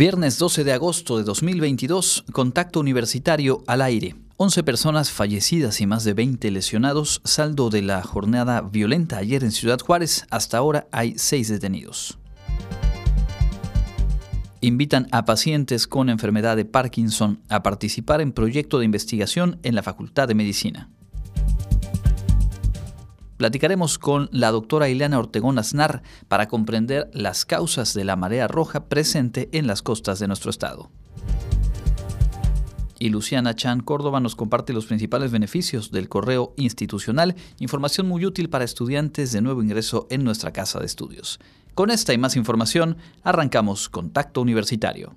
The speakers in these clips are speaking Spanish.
Viernes 12 de agosto de 2022, contacto universitario al aire. 11 personas fallecidas y más de 20 lesionados, saldo de la jornada violenta ayer en Ciudad Juárez. Hasta ahora hay 6 detenidos. Invitan a pacientes con enfermedad de Parkinson a participar en proyecto de investigación en la Facultad de Medicina. Platicaremos con la doctora Ileana Ortegón Aznar para comprender las causas de la marea roja presente en las costas de nuestro estado. Y Luciana Chan Córdoba nos comparte los principales beneficios del correo institucional, información muy útil para estudiantes de nuevo ingreso en nuestra casa de estudios. Con esta y más información, arrancamos Contacto Universitario.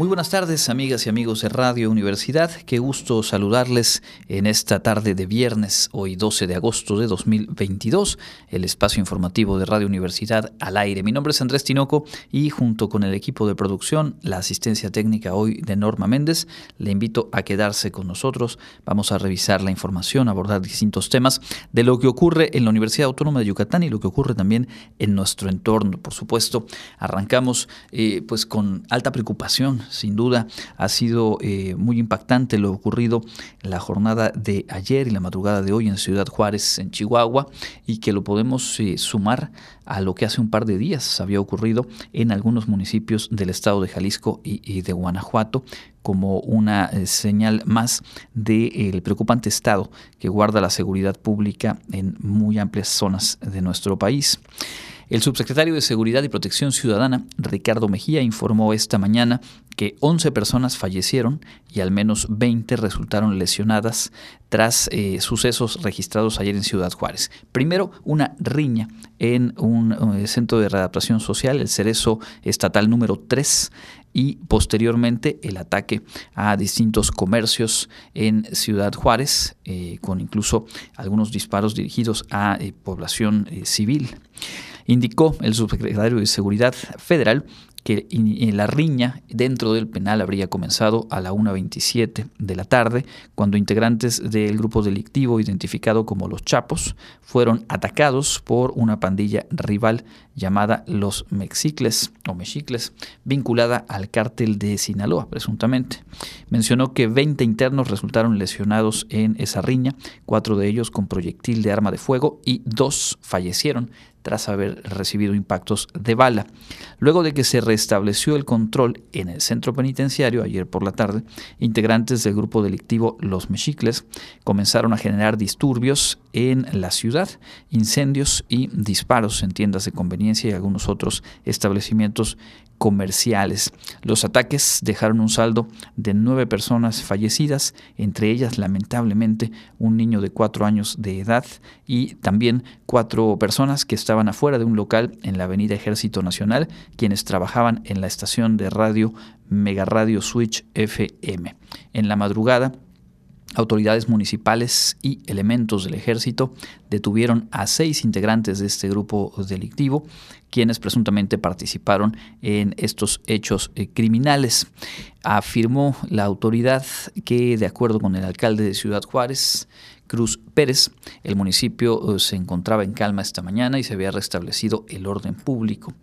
Muy buenas tardes, amigas y amigos de Radio Universidad. Qué gusto saludarles en esta tarde de viernes, hoy 12 de agosto de 2022, el espacio informativo de Radio Universidad al aire. Mi nombre es Andrés Tinoco y junto con el equipo de producción, la asistencia técnica hoy de Norma Méndez, le invito a quedarse con nosotros. Vamos a revisar la información, abordar distintos temas de lo que ocurre en la Universidad Autónoma de Yucatán y lo que ocurre también en nuestro entorno. Por supuesto, arrancamos eh, pues con alta preocupación sin duda ha sido eh, muy impactante lo ocurrido en la jornada de ayer y la madrugada de hoy en Ciudad Juárez, en Chihuahua, y que lo podemos eh, sumar a lo que hace un par de días había ocurrido en algunos municipios del estado de Jalisco y, de Guanajuato como una eh, señal más del preocupante estado que guarda la seguridad pública en muy amplias zonas de nuestro país. El subsecretario de Seguridad y Protección Ciudadana, Ricardo Mejía, informó esta mañana que 11 personas fallecieron y al menos 20 resultaron lesionadas tras eh, sucesos registrados ayer en Ciudad Juárez. Primero, una riña en un eh, centro de readaptación social, el Cerezo Estatal número 3, y posteriormente el ataque a distintos comercios en Ciudad Juárez, eh, con incluso algunos disparos dirigidos a población civil. Indicó el subsecretario de Seguridad Federal que la riña dentro del penal habría comenzado a la 1.27 de la tarde, cuando integrantes del grupo delictivo identificado como los Chapos fueron atacados por una pandilla rival llamada los Mexicles o Mexicles, vinculada al cártel de Sinaloa, presuntamente. Mencionó que 20 internos resultaron lesionados en esa riña, cuatro de ellos con proyectil de arma de fuego y dos fallecieron tras haber recibido impactos de bala. Luego de que se restableció el control en el centro penitenciario ayer por la tarde, integrantes del grupo delictivo Los Mexicles comenzaron a generar disturbios en la ciudad, incendios y disparos en tiendas de conveniencia y algunos otros establecimientos comerciales. Los ataques dejaron un saldo de nueve personas fallecidas, entre ellas lamentablemente un niño de cuatro años de edad y también cuatro personas que estaban afuera de un local en la avenida Ejército Nacional, quienes trabajaban en la estación de radio Mega Radio Switch FM. En la madrugada, Autoridades municipales y elementos del ejército detuvieron a seis integrantes de este grupo delictivo, quienes presuntamente participaron en estos hechos eh, criminales. Afirmó la autoridad que, de acuerdo con el alcalde de Ciudad Juárez, Cruz Pérez. El municipio eh, se encontraba en calma esta mañana y se había restablecido el orden público.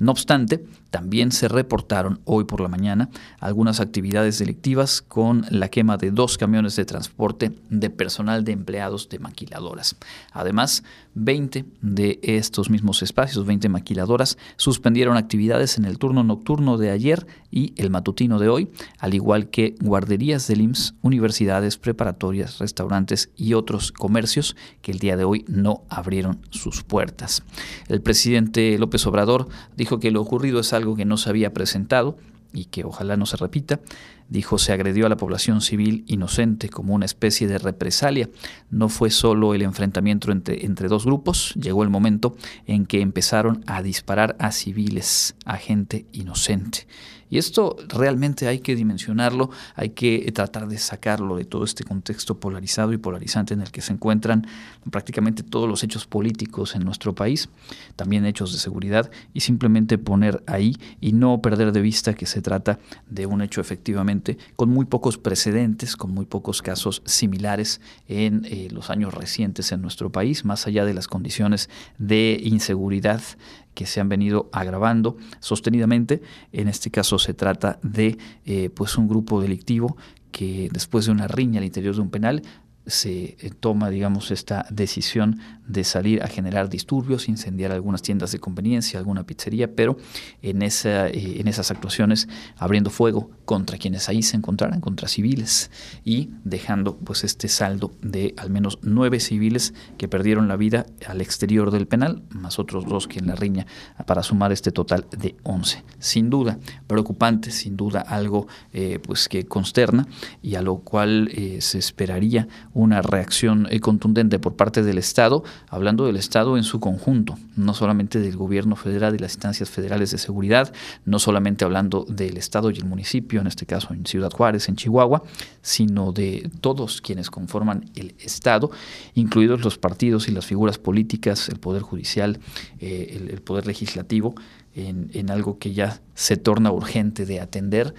No obstante, también se reportaron hoy por la mañana algunas actividades delictivas con la quema de dos camiones de transporte de personal de empleados de maquiladoras. Además, 20 de estos mismos espacios, 20 maquiladoras, suspendieron actividades en el turno nocturno de ayer y el matutino de hoy, al igual que guarderías del IMSS, universidades, preparatorias, restaurantes y otros comercios que el día de hoy no abrieron sus puertas. El presidente López Obrador dijo que lo ocurrido es algo que no se había presentado y que ojalá no se repita. dijo se agredió a la población civil inocente como una especie de represalia. No fue solo el enfrentamiento entre, entre dos grupos, llegó el momento en que empezaron a disparar a civiles, a gente inocente. Y esto realmente hay que dimensionarlo, hay que tratar de sacarlo de todo este contexto polarizado y polarizante en el que se encuentran prácticamente todos los hechos políticos en nuestro país, también hechos de seguridad, y simplemente poner ahí y no perder de vista que se trata de un hecho efectivamente con muy pocos precedentes, con muy pocos casos similares en eh, los años recientes en nuestro país, más allá de las condiciones de inseguridad que se han venido agravando sostenidamente. En este caso se trata de eh, pues un grupo delictivo que después de una riña al interior de un penal se eh, toma, digamos, esta decisión de salir a generar disturbios, incendiar algunas tiendas de conveniencia, alguna pizzería, pero en, esa, eh, en esas actuaciones abriendo fuego contra quienes ahí se encontraran, contra civiles, y dejando pues este saldo de al menos nueve civiles que perdieron la vida al exterior del penal, más otros dos que en la riña, para sumar este total de once. Sin duda, preocupante, sin duda algo eh, pues que consterna y a lo cual se esperaría una reacción eh, contundente por parte del Estado, hablando del Estado en su conjunto, no solamente del gobierno federal y las instancias federales de seguridad, no solamente hablando del Estado y el municipio, en este caso en Ciudad Juárez, en Chihuahua, sino de todos quienes conforman el Estado, incluidos los partidos y las figuras políticas, el Poder Judicial, eh, el, Poder Legislativo, en, en algo que ya se torna urgente de atender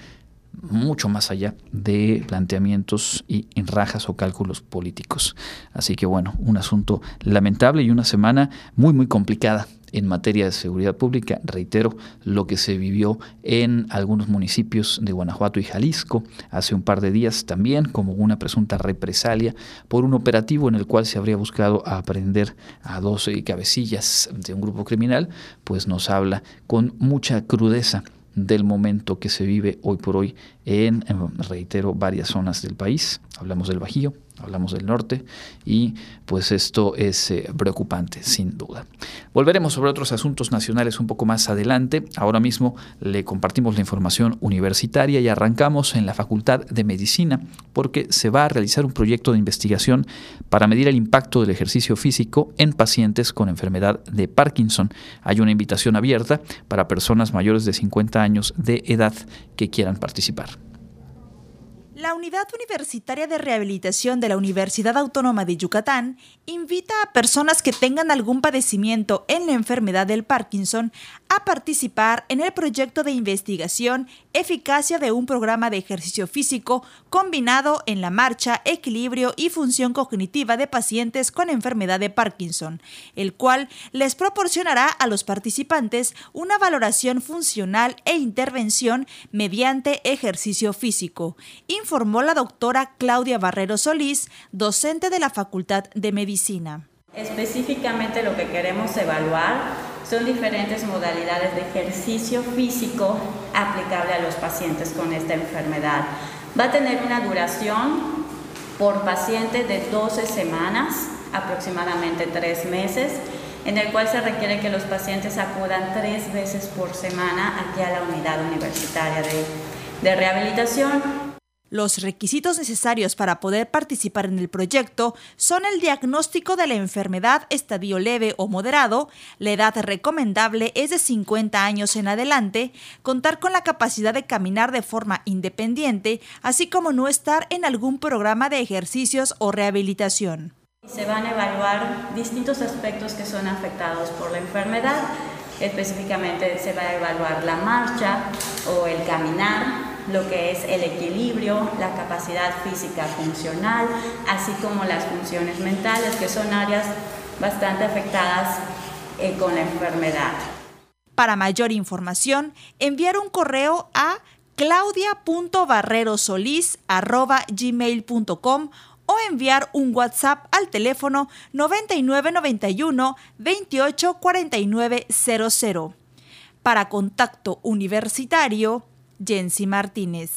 mucho más allá de planteamientos y en rajas o cálculos políticos. Así que bueno, un asunto lamentable y una semana muy muy complicada en materia de seguridad pública. Reitero lo que se vivió en algunos municipios de Guanajuato y Jalisco hace un par de días también como una presunta represalia por un operativo en el cual se habría buscado aprender a 12 cabecillas de un grupo criminal, pues nos habla con mucha crudeza del momento que se vive hoy por hoy en, reitero, varias zonas del país. Hablamos del Bajío, hablamos del norte y pues esto es eh, preocupante sin duda. Volveremos sobre otros asuntos nacionales un poco más adelante. Ahora mismo le compartimos la información universitaria y arrancamos en la Facultad de Medicina porque se va a realizar un proyecto de investigación para medir el impacto del ejercicio físico en pacientes con enfermedad de Parkinson. Hay una invitación abierta para personas mayores de 50 años de edad que quieran participar. La Unidad Universitaria de Rehabilitación de la Universidad Autónoma de Yucatán invita a personas que tengan algún padecimiento en la enfermedad del Parkinson a participar en el proyecto de investigación Eficacia de un programa de ejercicio físico combinado en la marcha, equilibrio y función cognitiva de pacientes con enfermedad de Parkinson, el cual les proporcionará a los participantes una valoración funcional e intervención mediante ejercicio físico, informó la doctora Claudia Barrero Solís, docente de la Facultad de Medicina. Específicamente lo que queremos evaluar son diferentes modalidades de ejercicio físico aplicable a los pacientes con esta enfermedad. Va a tener una duración por paciente de 12 semanas, aproximadamente 3 meses, en el cual se requiere que los pacientes acudan tres veces por semana aquí a la unidad universitaria de, de rehabilitación los requisitos necesarios para poder participar en el proyecto son el diagnóstico de la enfermedad estadio leve o moderado, la edad recomendable es de 50 años en adelante, contar con la capacidad de caminar de forma independiente, así como no estar en algún programa de ejercicios o rehabilitación. Se van a evaluar distintos aspectos que son afectados por la enfermedad. Específicamente se va a evaluar la marcha o el caminar, lo que es el equilibrio, la capacidad física funcional, así como las funciones mentales, que son áreas bastante afectadas eh, con la enfermedad. Para mayor información, enviar un correo a claudia.barrerosolís.gmail.com o enviar un WhatsApp al teléfono 9991 28 Para contacto universitario, Jensi Martínez.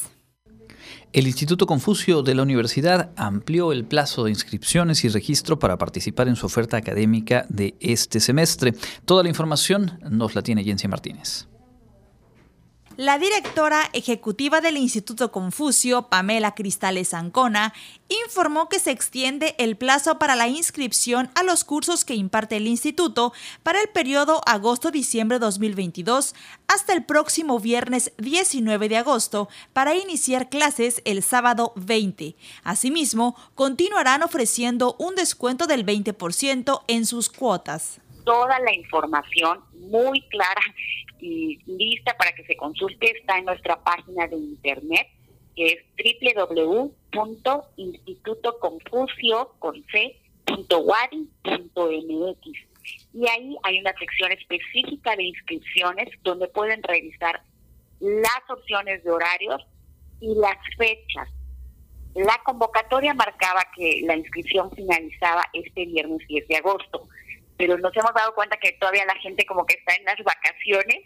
El Instituto Confucio de la Universidad amplió el plazo de inscripciones y registro para participar en su oferta académica de este semestre. Toda la información nos la tiene Jensi Martínez. La directora ejecutiva del Instituto Confucio, Pamela Cristales Ancona, informó que se extiende el plazo para la inscripción a los cursos que imparte el instituto para el periodo agosto-diciembre 2022 hasta el próximo viernes 19 de agosto para iniciar clases el sábado 20. Asimismo, continuarán ofreciendo un descuento del 20% en sus cuotas. Toda la información muy clara y lista para que se consulte está en nuestra página de internet que es www.institutoconfucio.wadi.mx y ahí hay una sección específica de inscripciones donde pueden revisar las opciones de horarios y las fechas. La convocatoria marcaba que la inscripción finalizaba este viernes 10 de agosto pero nos hemos dado cuenta que todavía la gente como que está en las vacaciones,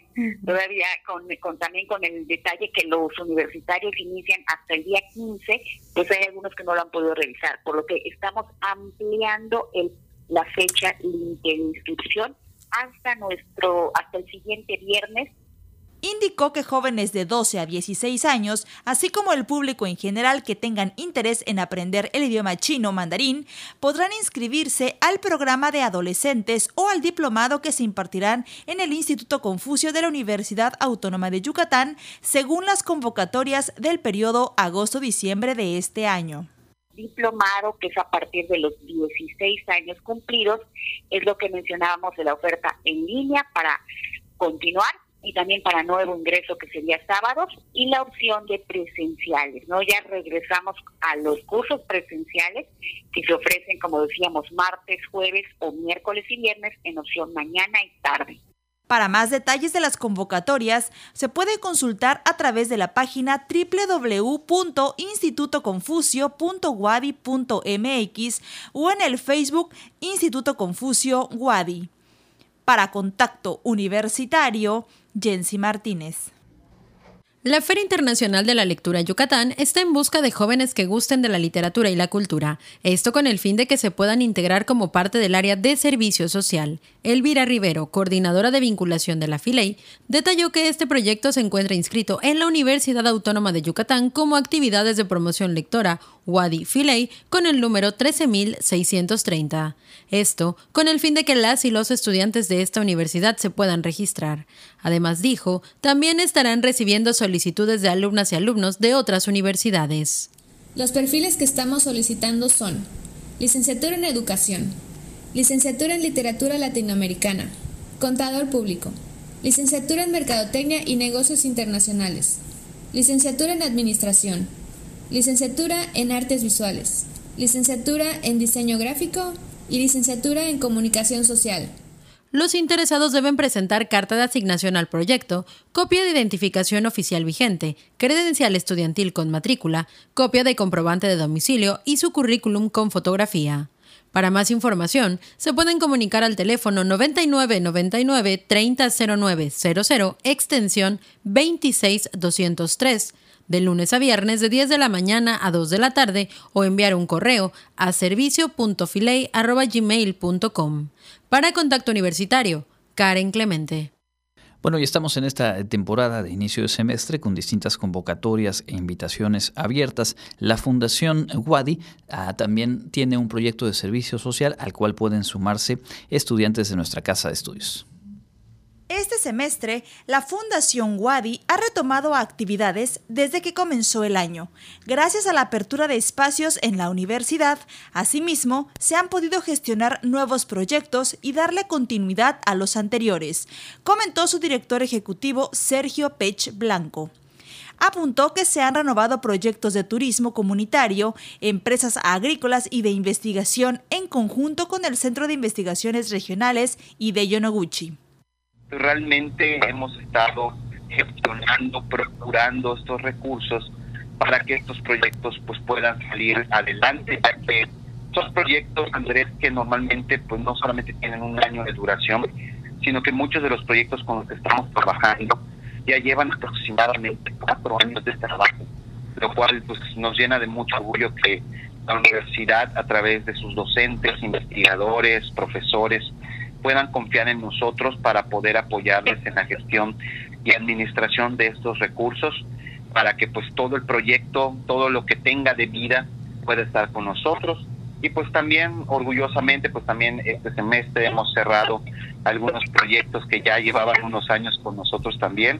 todavía con, con, también con el detalle que los universitarios inician hasta el día 15, pues hay algunos que no lo han podido revisar, por lo que estamos ampliando el, la fecha de inscripción hasta nuestro hasta el siguiente viernes indicó que jóvenes de 12 a 16 años, así como el público en general que tengan interés en aprender el idioma chino mandarín, podrán inscribirse al programa de adolescentes o al diplomado que se impartirán en el Instituto Confucio de la Universidad Autónoma de Yucatán, según las convocatorias del periodo agosto-diciembre de este año. Diplomado, que es a partir de los 16 años cumplidos, es lo que mencionábamos de la oferta en línea para continuar y también para nuevo ingreso que sería sábados y la opción de presenciales, ¿no? Ya regresamos a los cursos presenciales que se ofrecen, como decíamos, martes, jueves o miércoles y viernes en opción mañana y tarde. Para más detalles de las convocatorias, se puede consultar a través de la página www.institutoconfucio.wadi.mx o en el Facebook Instituto Confucio Wadi. Para Contacto Universitario, Jensi Martínez. La Feria Internacional de la Lectura Yucatán está en busca de jóvenes que gusten de la literatura y la cultura, esto con el fin de que se puedan integrar como parte del área de servicio social. Elvira Rivero, coordinadora de vinculación de la FILEI, detalló que este proyecto se encuentra inscrito en la Universidad Autónoma de Yucatán como actividades de promoción lectora, Wadi Filey, con el número 13630. Esto con el fin de que las y los estudiantes de esta universidad se puedan registrar. Además, dijo, también estarán recibiendo solicitudes de alumnas y alumnos de otras universidades. Los perfiles que estamos solicitando son licenciatura en educación, licenciatura en literatura latinoamericana, contador público, licenciatura en mercadotecnia y negocios internacionales, licenciatura en administración, licenciatura en artes visuales, licenciatura en diseño gráfico y licenciatura en comunicación social. Los interesados deben presentar carta de asignación al proyecto, copia de identificación oficial vigente, credencial estudiantil con matrícula, copia de comprobante de domicilio y su currículum con fotografía. Para más información, se pueden comunicar al teléfono 9999 300900 extensión 26203 de lunes a viernes de 10 de la mañana a 2 de la tarde o enviar un correo a servicio.filey.gmail.com. Para Contacto Universitario, Karen Clemente. Bueno, y estamos en esta temporada de inicio de semestre con distintas convocatorias e invitaciones abiertas. La Fundación Wadi ah, también tiene un proyecto de servicio social al cual pueden sumarse estudiantes de nuestra casa de estudios. Este semestre, la Fundación Wadi ha retomado actividades desde que comenzó el año. Gracias a la apertura de espacios en la universidad, asimismo, se han podido gestionar nuevos proyectos y darle continuidad a los anteriores, comentó su director ejecutivo Sergio Pech Blanco apuntó que se han renovado proyectos de turismo comunitario, empresas agrícolas y de investigación en conjunto con el Centro de Investigaciones Regionales y de Yonoguchi realmente hemos estado gestionando, procurando estos recursos para que estos proyectos pues puedan salir adelante, ya que estos proyectos, Andrés, que normalmente pues no solamente tienen un año de duración, sino que muchos de los proyectos con los que estamos trabajando ya llevan aproximadamente cuatro años de trabajo, lo cual pues nos llena de mucho orgullo que la universidad a través de sus docentes, investigadores, profesores, puedan confiar en nosotros para poder apoyarles en la gestión y administración de estos recursos para que pues todo el proyecto, todo lo que tenga de vida pueda estar con nosotros. Y pues también orgullosamente pues también este semestre hemos cerrado algunos proyectos que ya llevaban unos años con nosotros también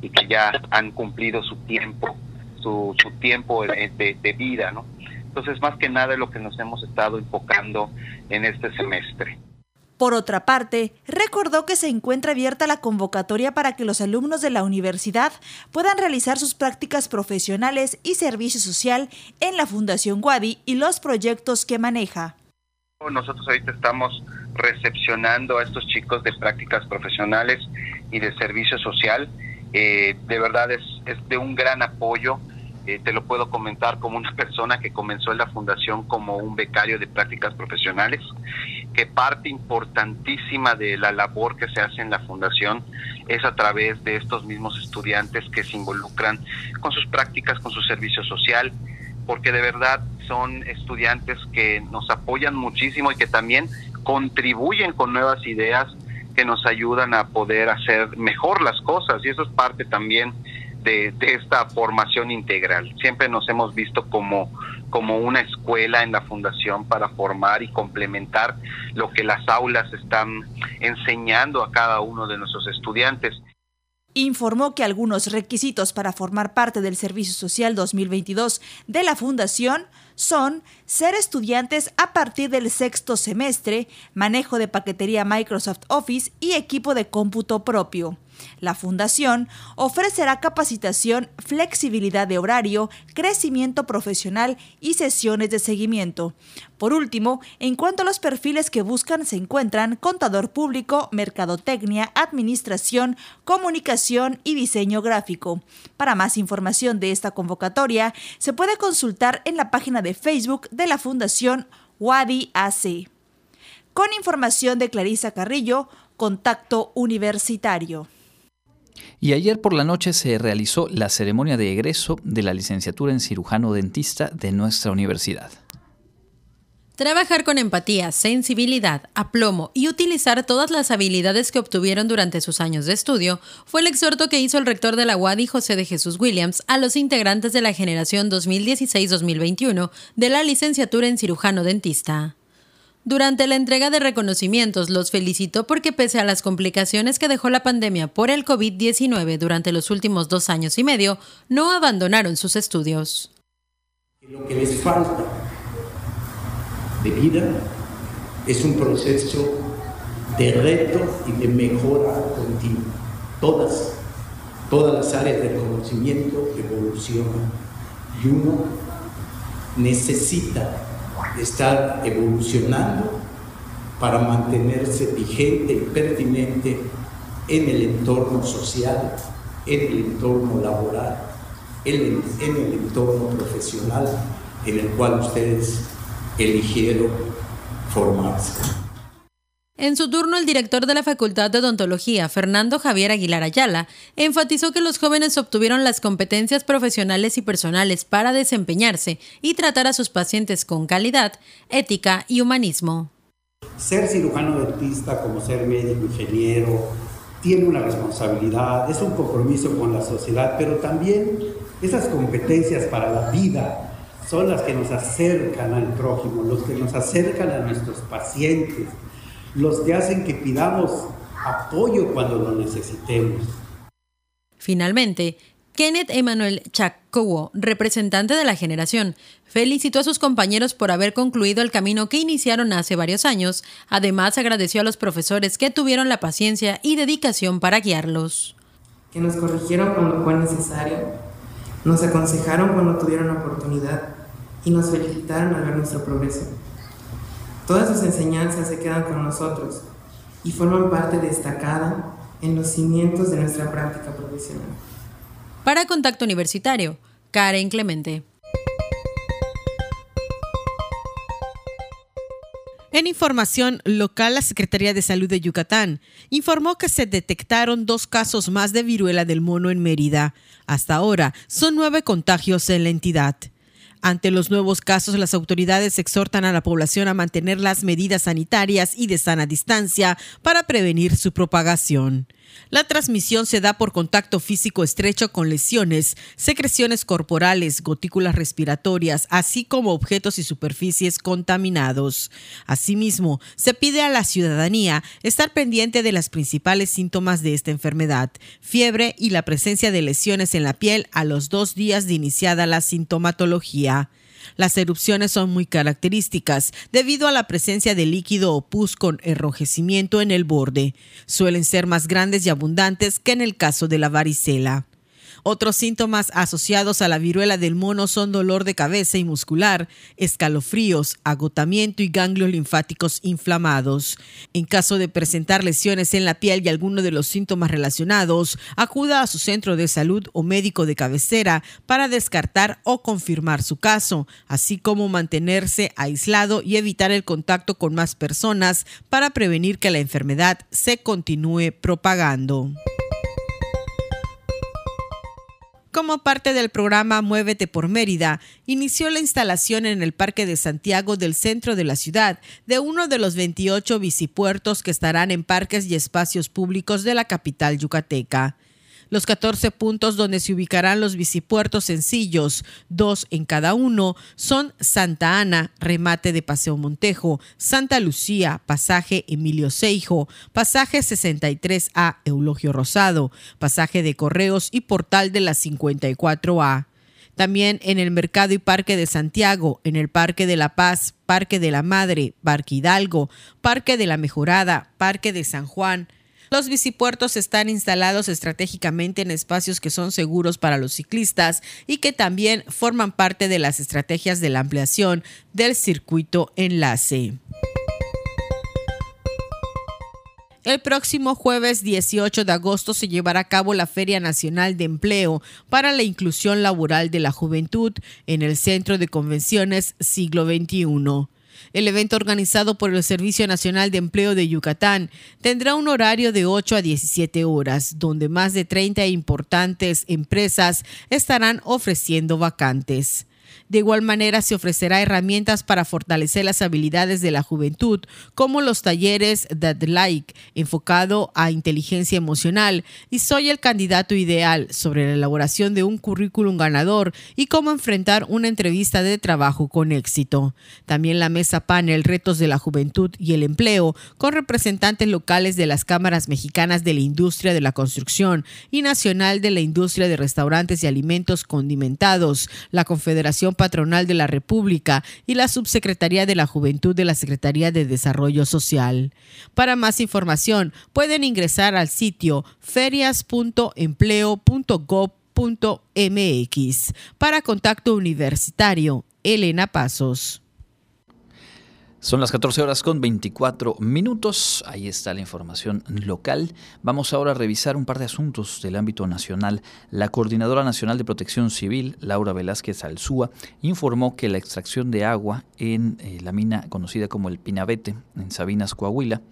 y que ya han cumplido su tiempo su, su tiempo de, vida no entonces más que nada es lo que nos hemos estado enfocando en este semestre por otra parte, recordó que se encuentra abierta la convocatoria para que los alumnos de la universidad puedan realizar sus prácticas profesionales y servicio social en la Fundación Guadi y los proyectos que maneja. Nosotros ahorita estamos recepcionando a estos chicos de prácticas profesionales y de servicio social. Eh, de verdad es, es de un gran apoyo eh, te lo puedo comentar como una persona que comenzó en la fundación como un becario de prácticas profesionales, que parte importantísima de la labor que se hace en la fundación es a través de estos mismos estudiantes que se involucran con sus prácticas, con su servicio social, porque de verdad son estudiantes que nos apoyan muchísimo y que también contribuyen con nuevas ideas que nos ayudan a poder hacer mejor las cosas. Y eso es parte también de, esta formación integral. Siempre nos hemos visto como, como una escuela en la fundación para formar y complementar lo que las aulas están enseñando a cada uno de nuestros estudiantes. Informó que algunos requisitos para formar parte del Servicio Social 2022 de la Fundación son ser estudiantes a partir del sexto semestre, manejo de paquetería Microsoft Office y equipo de cómputo propio. La Fundación ofrecerá capacitación, flexibilidad de horario, crecimiento profesional y sesiones de seguimiento. Por último, en cuanto a los perfiles que buscan, se encuentran contador público, mercadotecnia, administración, comunicación y diseño gráfico. Para más información de esta convocatoria, se puede consultar en la página de Facebook de la Fundación Wadi AC. Con información de Clarisa Carrillo, Contacto Universitario. Y ayer por la noche se realizó la ceremonia de egreso de la licenciatura en cirujano dentista de nuestra universidad. Trabajar con empatía, sensibilidad, aplomo y utilizar todas las habilidades que obtuvieron durante sus años de estudio fue el exhorto que hizo el rector de la UADI, José de Jesús Williams, a los integrantes de la generación 2016-2021 de la licenciatura en cirujano dentista. Durante la entrega de reconocimientos los felicitó porque pese a las complicaciones que dejó la pandemia por el COVID-19 durante los últimos dos años y medio, no abandonaron sus estudios. Lo que les falta de vida es un proceso de reto y de mejora continua. Todas, todas las áreas del conocimiento evolucionan y uno necesita estar evolucionando para mantenerse vigente y pertinente en el entorno social, en el entorno laboral, en el, en el entorno profesional en el cual ustedes eligieron formarse. En su turno, el director de la Facultad de Odontología, Fernando Javier Aguilar Ayala, enfatizó que los jóvenes obtuvieron las competencias profesionales y personales para desempeñarse y tratar a sus pacientes con calidad, ética y humanismo. Ser cirujano dentista, como ser médico, ingeniero, tiene una responsabilidad, es un compromiso con la sociedad, pero también esas competencias para la vida son las que nos acercan al prójimo, los que nos acercan a nuestros pacientes, los que hacen que pidamos apoyo cuando lo necesitemos. Finalmente, Kenneth Emanuel Chacowo, representante de la generación, felicitó a sus compañeros por haber concluido el camino que iniciaron hace varios años. Además, agradeció a los profesores que tuvieron la paciencia y dedicación para guiarlos. Que nos corrigieron cuando fue necesario, nos aconsejaron cuando tuvieron oportunidad y nos felicitaron al ver nuestro progreso. Todas sus enseñanzas se quedan con nosotros y forman parte destacada en los cimientos de nuestra práctica profesional. Para Contacto Universitario, Karen Clemente. En información local, la Secretaría de Salud de Yucatán informó que se detectaron dos casos más de viruela del mono en Mérida. Hasta ahora son nueve contagios en la entidad. Ante los nuevos casos, las autoridades exhortan a la población a mantener las medidas sanitarias y de sana distancia para prevenir su propagación. La transmisión se da por contacto físico estrecho con lesiones, secreciones corporales, gotículas respiratorias, así como objetos y superficies contaminados. Asimismo, se pide a la ciudadanía estar pendiente de las principales síntomas de esta enfermedad, fiebre y la presencia de lesiones en la piel a los dos días de iniciada la sintomatología. Las erupciones son muy características debido a la presencia de líquido o pus con enrojecimiento en el borde. Suelen ser más grandes y abundantes que en el caso de la varicela. Otros síntomas asociados a la viruela del mono son dolor de cabeza y muscular, escalofríos, agotamiento y ganglios linfáticos inflamados. En caso de presentar lesiones en la piel y alguno de los síntomas relacionados, acuda a su centro de salud o médico de cabecera para descartar o confirmar su caso, así como mantenerse aislado y evitar el contacto con más personas para prevenir que la enfermedad se continúe propagando. Como parte del programa Muévete por Mérida, inició la instalación en el Parque de Santiago del centro de la ciudad de uno de los 28 bicipuertos que estarán en parques y espacios públicos de la capital yucateca los 14 puntos donde se ubicarán los bicipuertos sencillos, dos en cada uno, son Santa Ana, remate de Paseo Montejo, Santa Lucía, pasaje Emilio Seijo, pasaje 63A Eulogio Rosado, pasaje de Correos y portal de la 54A también en el Mercado y Parque de Santiago, en el Parque de la Paz, Parque de la Madre, Parque Hidalgo, Parque de la Mejorada, Parque de San Juan, los bicipuertos están instalados estratégicamente en espacios que son seguros para los ciclistas y que también forman parte de las estrategias de la ampliación del circuito enlace. El próximo jueves 18 de agosto se llevará a cabo la Feria Nacional de Empleo para la Inclusión Laboral de la Juventud en el Centro de Convenciones Siglo XXI. El evento organizado por el Servicio Nacional de Empleo de Yucatán tendrá un horario de 8 a 17 horas, donde más de 30 importantes empresas estarán ofreciendo vacantes. De igual manera, se ofrecerá herramientas para fortalecer las habilidades de la juventud, como los talleres That Like, enfocado a inteligencia emocional, y Soy el candidato ideal sobre la elaboración de un currículum ganador y cómo enfrentar una entrevista de trabajo con éxito. También la mesa panel Retos de la Juventud y el Empleo, con representantes locales de las cámaras mexicanas de la industria de la construcción y nacional de la industria de restaurantes y alimentos condimentados, la Confederación Patronal de la República y la Subsecretaría de la Juventud de la Secretaría de Desarrollo Social. Para más información, pueden ingresar al sitio ferias.empleo.gov.mx. Para contacto universitario, Elena Pasos. Son las 14 horas con 24 minutos. Ahí está la información local. Vamos ahora a revisar un par de asuntos del ámbito nacional. La Coordinadora Nacional de Protección Civil, Laura Velázquez Alzúa, informó que la extracción de agua en eh, la mina conocida como el Pinabete, en Sabinas, Coahuila,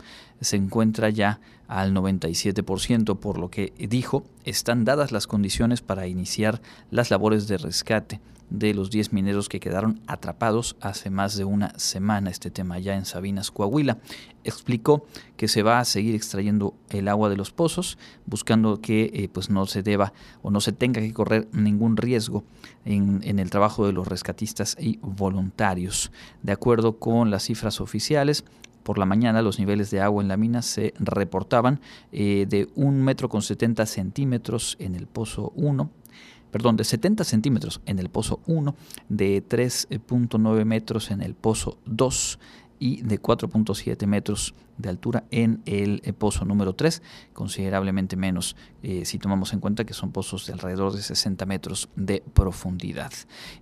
se encuentra ya al 97%, por lo que dijo, están dadas las condiciones para iniciar las labores de rescate de los 10 mineros que quedaron atrapados hace más de una semana, este tema ya en Sabinas, Coahuila. Explicó que se va a seguir extrayendo el agua de los pozos, buscando que eh, pues no se deba o no se tenga que correr ningún riesgo en, en el trabajo de los rescatistas y voluntarios. De acuerdo con las cifras oficiales, por la mañana los niveles de agua en la mina se reportaban eh, de un metro con 70 centímetros en el pozo 1 perdón, de 70 centímetros en el pozo 1, de 3.9 metros en el pozo 2 y de 4.7 metros de altura en el eh, pozo número 3, considerablemente menos eh, si tomamos en cuenta que son pozos de alrededor de 60 metros de profundidad.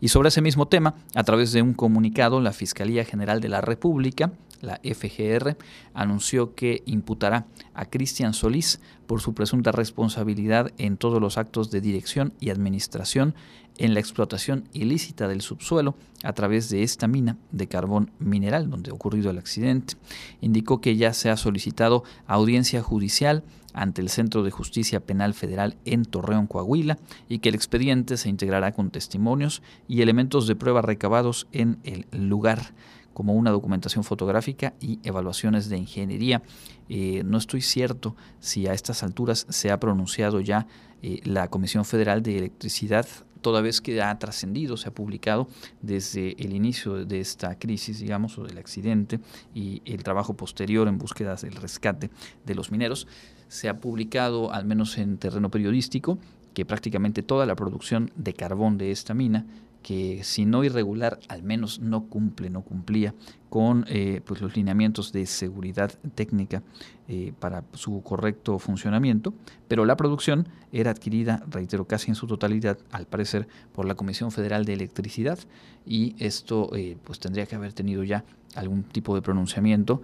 Y sobre ese mismo tema, a través de un comunicado, la Fiscalía General de la República la FGR, anunció que imputará a Cristian Solís por su presunta responsabilidad en todos los actos de dirección y administración en la explotación ilícita del subsuelo a través de esta mina de carbón mineral donde ha ocurrido el accidente. Indicó que ya se ha solicitado audiencia judicial ante el Centro de Justicia Penal Federal en Torreón, Coahuila, y que el expediente se integrará con testimonios y elementos de prueba recabados en el lugar como una documentación fotográfica y evaluaciones de ingeniería. Eh, no estoy cierto si a estas alturas se ha pronunciado ya eh, la Comisión Federal de Electricidad toda vez que ha trascendido, se ha publicado desde el inicio de esta crisis, digamos, o del accidente y el trabajo posterior en búsqueda del rescate de los mineros, se ha publicado, al menos en terreno periodístico, que prácticamente toda la producción de carbón de esta mina que si no irregular, al menos no cumple, no cumplía con eh, pues los lineamientos de seguridad técnica eh, para su correcto funcionamiento, pero la producción era adquirida, reitero, casi en su totalidad, al parecer, por la Comisión Federal de Electricidad y esto eh, pues tendría que haber tenido ya algún tipo de pronunciamiento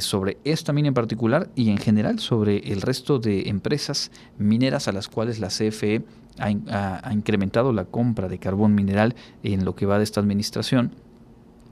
sobre esta mina en particular y en general sobre el resto de empresas mineras a las cuales la CFE ha, incrementado la compra de carbón mineral en lo que va de esta administración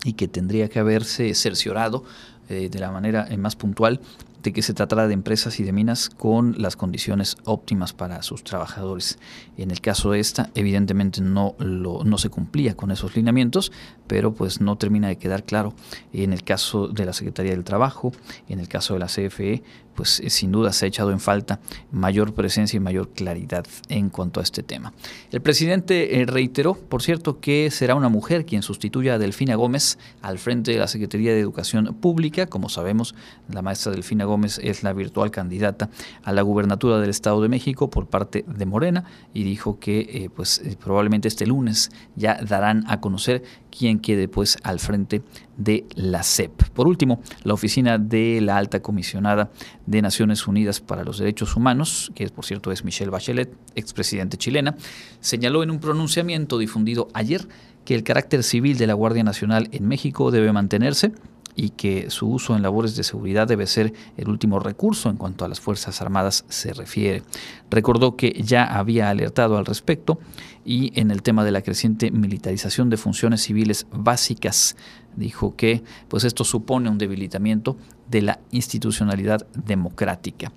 y que tendría que haberse cerciorado eh, de la manera eh, más puntual de que se tratara de empresas y de minas con las condiciones óptimas para sus trabajadores. En el caso de esta, evidentemente no, no se cumplía con esos lineamientos, pero pues no termina de quedar claro. En el caso de la Secretaría del Trabajo, en el caso de la CFE, pues eh, sin duda se ha echado en falta mayor presencia y mayor claridad en cuanto a este tema. El presidente eh, reiteró, por cierto, que será una mujer quien sustituya a Delfina Gómez al frente de la Secretaría de Educación Pública. Como sabemos, la maestra Delfina Gómez es la virtual candidata a la gubernatura del Estado de México por parte de Morena y dijo que eh, pues probablemente este lunes ya darán a conocer quién quede pues al frente de la CEP. Por último, la oficina de la alta comisionada de Naciones Unidas para los Derechos Humanos, que por cierto es Michelle Bachelet, expresidente chilena, señaló en un pronunciamiento difundido ayer que el carácter civil de la Guardia Nacional en México debe mantenerse y que su uso en labores de seguridad debe ser el último recurso en cuanto a las Fuerzas Armadas se refiere. Recordó que ya había alertado al respecto y en el tema de la creciente militarización de funciones civiles básicas dijo que pues esto supone un debilitamiento de la institucionalidad democrática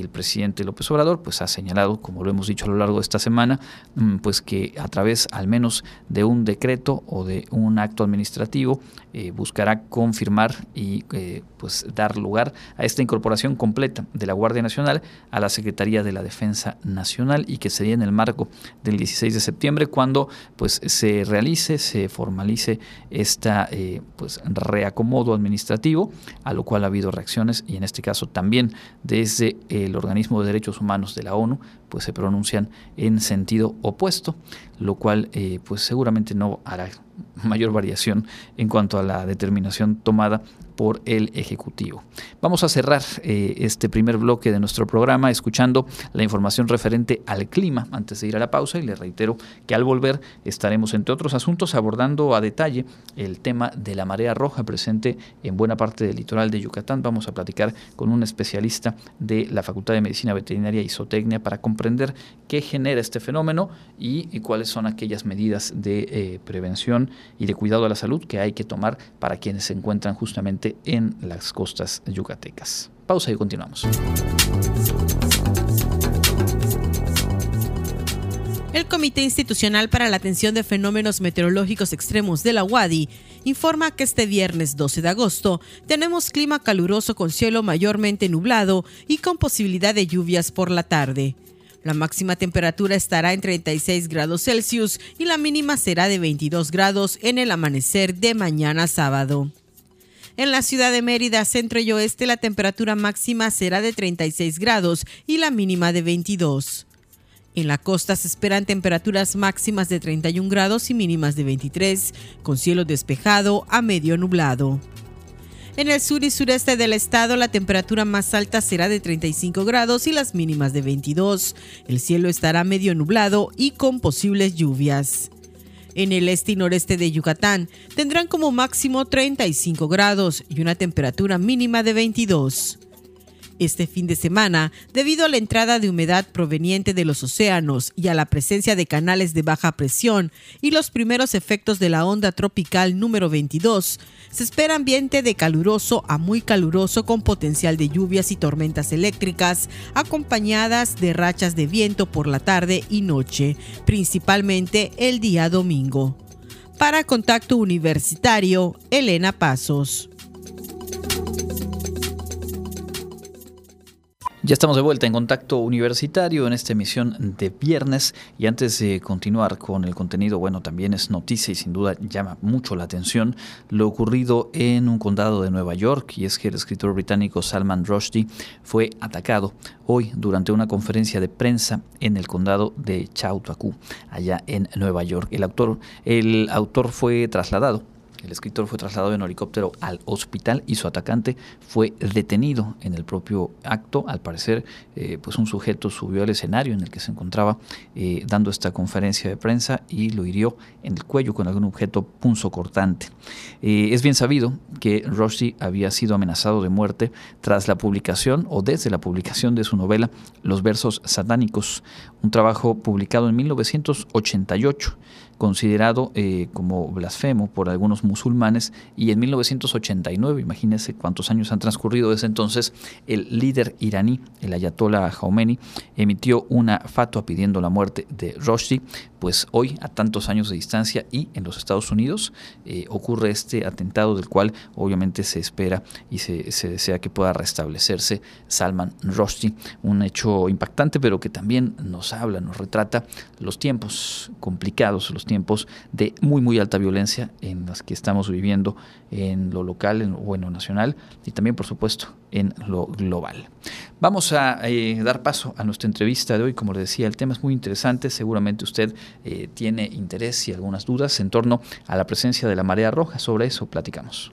el presidente López Obrador pues ha señalado, como lo hemos dicho a lo largo de esta semana, mm, pues que a través al menos de un decreto o de un acto administrativo eh, buscará confirmar y eh, pues dar lugar a esta incorporación completa de la Guardia Nacional a la Secretaría de la Defensa Nacional y que sería en el marco del 16 de septiembre cuando pues se realice, se formalice esta eh, pues reacomodo administrativo, a lo cual ha habido reacciones y en este caso también desde el organismo de derechos humanos de la ONU pues se pronuncian en sentido opuesto, lo cual eh, pues seguramente no hará mayor variación en cuanto a la determinación tomada por el Ejecutivo. Vamos a cerrar eh, este primer bloque de nuestro programa escuchando la información referente al clima antes de ir a la pausa y le reitero que al volver estaremos entre otros asuntos abordando a detalle el tema de la marea roja presente en buena parte del litoral de Yucatán. Vamos a platicar con un especialista de la Facultad de Medicina Veterinaria y Zootecnia para comprender qué genera este fenómeno y, cuáles son aquellas medidas de eh, prevención y de cuidado a la salud que hay que tomar para quienes se encuentran justamente en las costas yucatecas. Pausa y continuamos. El Comité Institucional para la Atención de Fenómenos Meteorológicos Extremos de la UADI informa que este viernes 12 de agosto tenemos clima caluroso con cielo mayormente nublado y con posibilidad de lluvias por la tarde. La máxima temperatura estará en 36 grados Celsius y la mínima será de 22 grados en el amanecer de mañana sábado. En la ciudad de Mérida, centro y oeste, la temperatura máxima será de 36 grados y la mínima de 22. En la costa se esperan temperaturas máximas de 31 grados y mínimas de 23, con cielo despejado a medio nublado. En el sur y sureste del estado la temperatura más alta será de 35 grados y las mínimas de 22. El cielo estará medio nublado y con posibles lluvias en el este y noreste de Yucatán tendrán como máximo 35 grados y una temperatura mínima de 22 este fin de semana debido a la entrada de humedad proveniente de los océanos y a la presencia de canales de baja presión y los primeros efectos de la onda tropical número 22. Se espera ambiente de caluroso a muy caluroso con potencial de lluvias y tormentas eléctricas acompañadas de rachas de viento por la tarde y noche, principalmente el día domingo. Para Contacto Universitario, Elena Pasos. Ya estamos de vuelta en contacto universitario en esta emisión de viernes y antes de continuar con el contenido, bueno, también es noticia y sin duda llama mucho la atención lo ocurrido en un condado de Nueva York y es que el escritor británico Salman Rushdie fue atacado hoy durante una conferencia de prensa en el condado de Chautauqua, allá en Nueva York. El autor, el autor fue trasladado el escritor fue trasladado en helicóptero al hospital y su atacante fue detenido en el propio acto. Al parecer, eh, pues un sujeto subió al escenario en el que se encontraba eh, dando esta conferencia de prensa y lo hirió en el cuello con algún objeto punzocortante. Eh, es bien sabido que Rushdie había sido amenazado de muerte tras la publicación o desde la publicación de su novela Los versos satánicos, un trabajo publicado en 1988 considerado eh, como blasfemo por algunos musulmanes y en 1989, imagínense cuántos años han transcurrido desde entonces, el líder iraní, el ayatollah Khomeini, emitió una fatua pidiendo la muerte de Rushdie, pues hoy a tantos años de distancia y en los Estados Unidos eh, ocurre este atentado del cual obviamente se espera y se, se desea que pueda restablecerse Salman Rushdie, un hecho impactante pero que también nos habla, nos retrata los tiempos complicados, los tiempos de muy, muy alta violencia en las que estamos viviendo en lo local en, o en lo nacional y también, por supuesto, en lo global. Vamos a eh, dar paso a nuestra entrevista de hoy. Como le decía, el tema es muy interesante. Seguramente usted eh, tiene interés y algunas dudas en torno a la presencia de la marea roja. Sobre eso platicamos.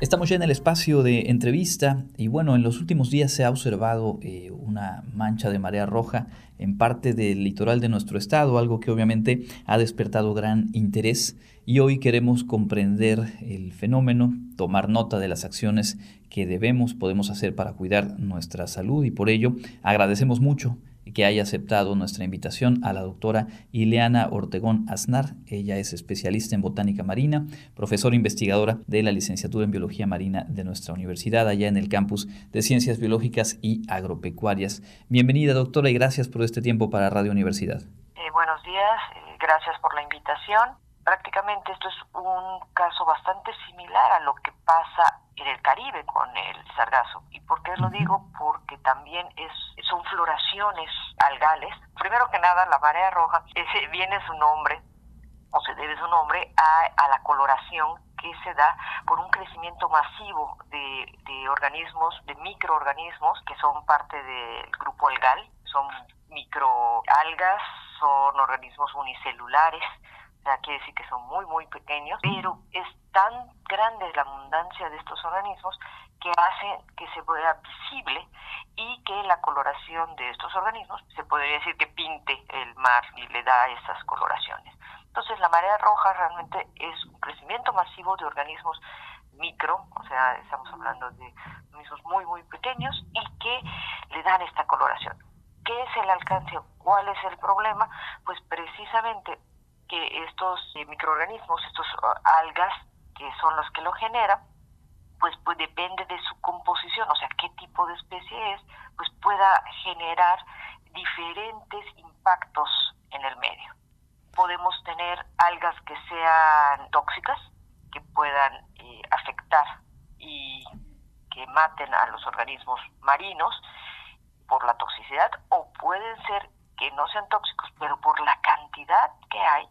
Estamos ya en el espacio de entrevista y bueno, en los últimos días se ha observado eh, una mancha de marea roja en parte del litoral de nuestro estado, algo que obviamente ha despertado gran interés. Y hoy queremos comprender el fenómeno, tomar nota de las acciones que debemos, podemos hacer para cuidar nuestra salud y por ello agradecemos mucho que haya aceptado nuestra invitación a la doctora Ileana Ortegón Aznar. Ella es especialista en botánica marina, profesora investigadora de la licenciatura en biología marina de nuestra universidad allá en el campus de Ciencias Biológicas y Agropecuarias. Bienvenida doctora y gracias por este tiempo para Radio Universidad. Eh, buenos días, eh, gracias por la invitación. Prácticamente esto es un caso bastante similar a lo que pasa en el Caribe con el sargazo. ¿Y por qué lo digo? Porque también es, son floraciones algales. Primero que nada, la marea roja ese, viene su nombre, o se debe su nombre, a, a la coloración que se da por un crecimiento masivo de, de organismos, de microorganismos que son parte del grupo algal. Son microalgas, son organismos unicelulares o quiere decir que son muy, muy pequeños, pero es tan grande la abundancia de estos organismos que hace que se vea visible y que la coloración de estos organismos se podría decir que pinte el mar y le da esas coloraciones. Entonces la marea roja realmente es un crecimiento masivo de organismos micro, o sea, estamos hablando de organismos muy, muy pequeños y que le dan esta coloración. ¿Qué es el alcance? ¿Cuál es el problema? Pues precisamente que estos eh, microorganismos, estos uh, algas, que son los que lo generan, pues, pues depende de su composición, o sea, qué tipo de especie es, pues pueda generar diferentes impactos en el medio. Podemos tener algas que sean tóxicas, que puedan eh, afectar y que maten a los organismos marinos por la toxicidad, o pueden ser que no sean tóxicos, pero por la cantidad que hay,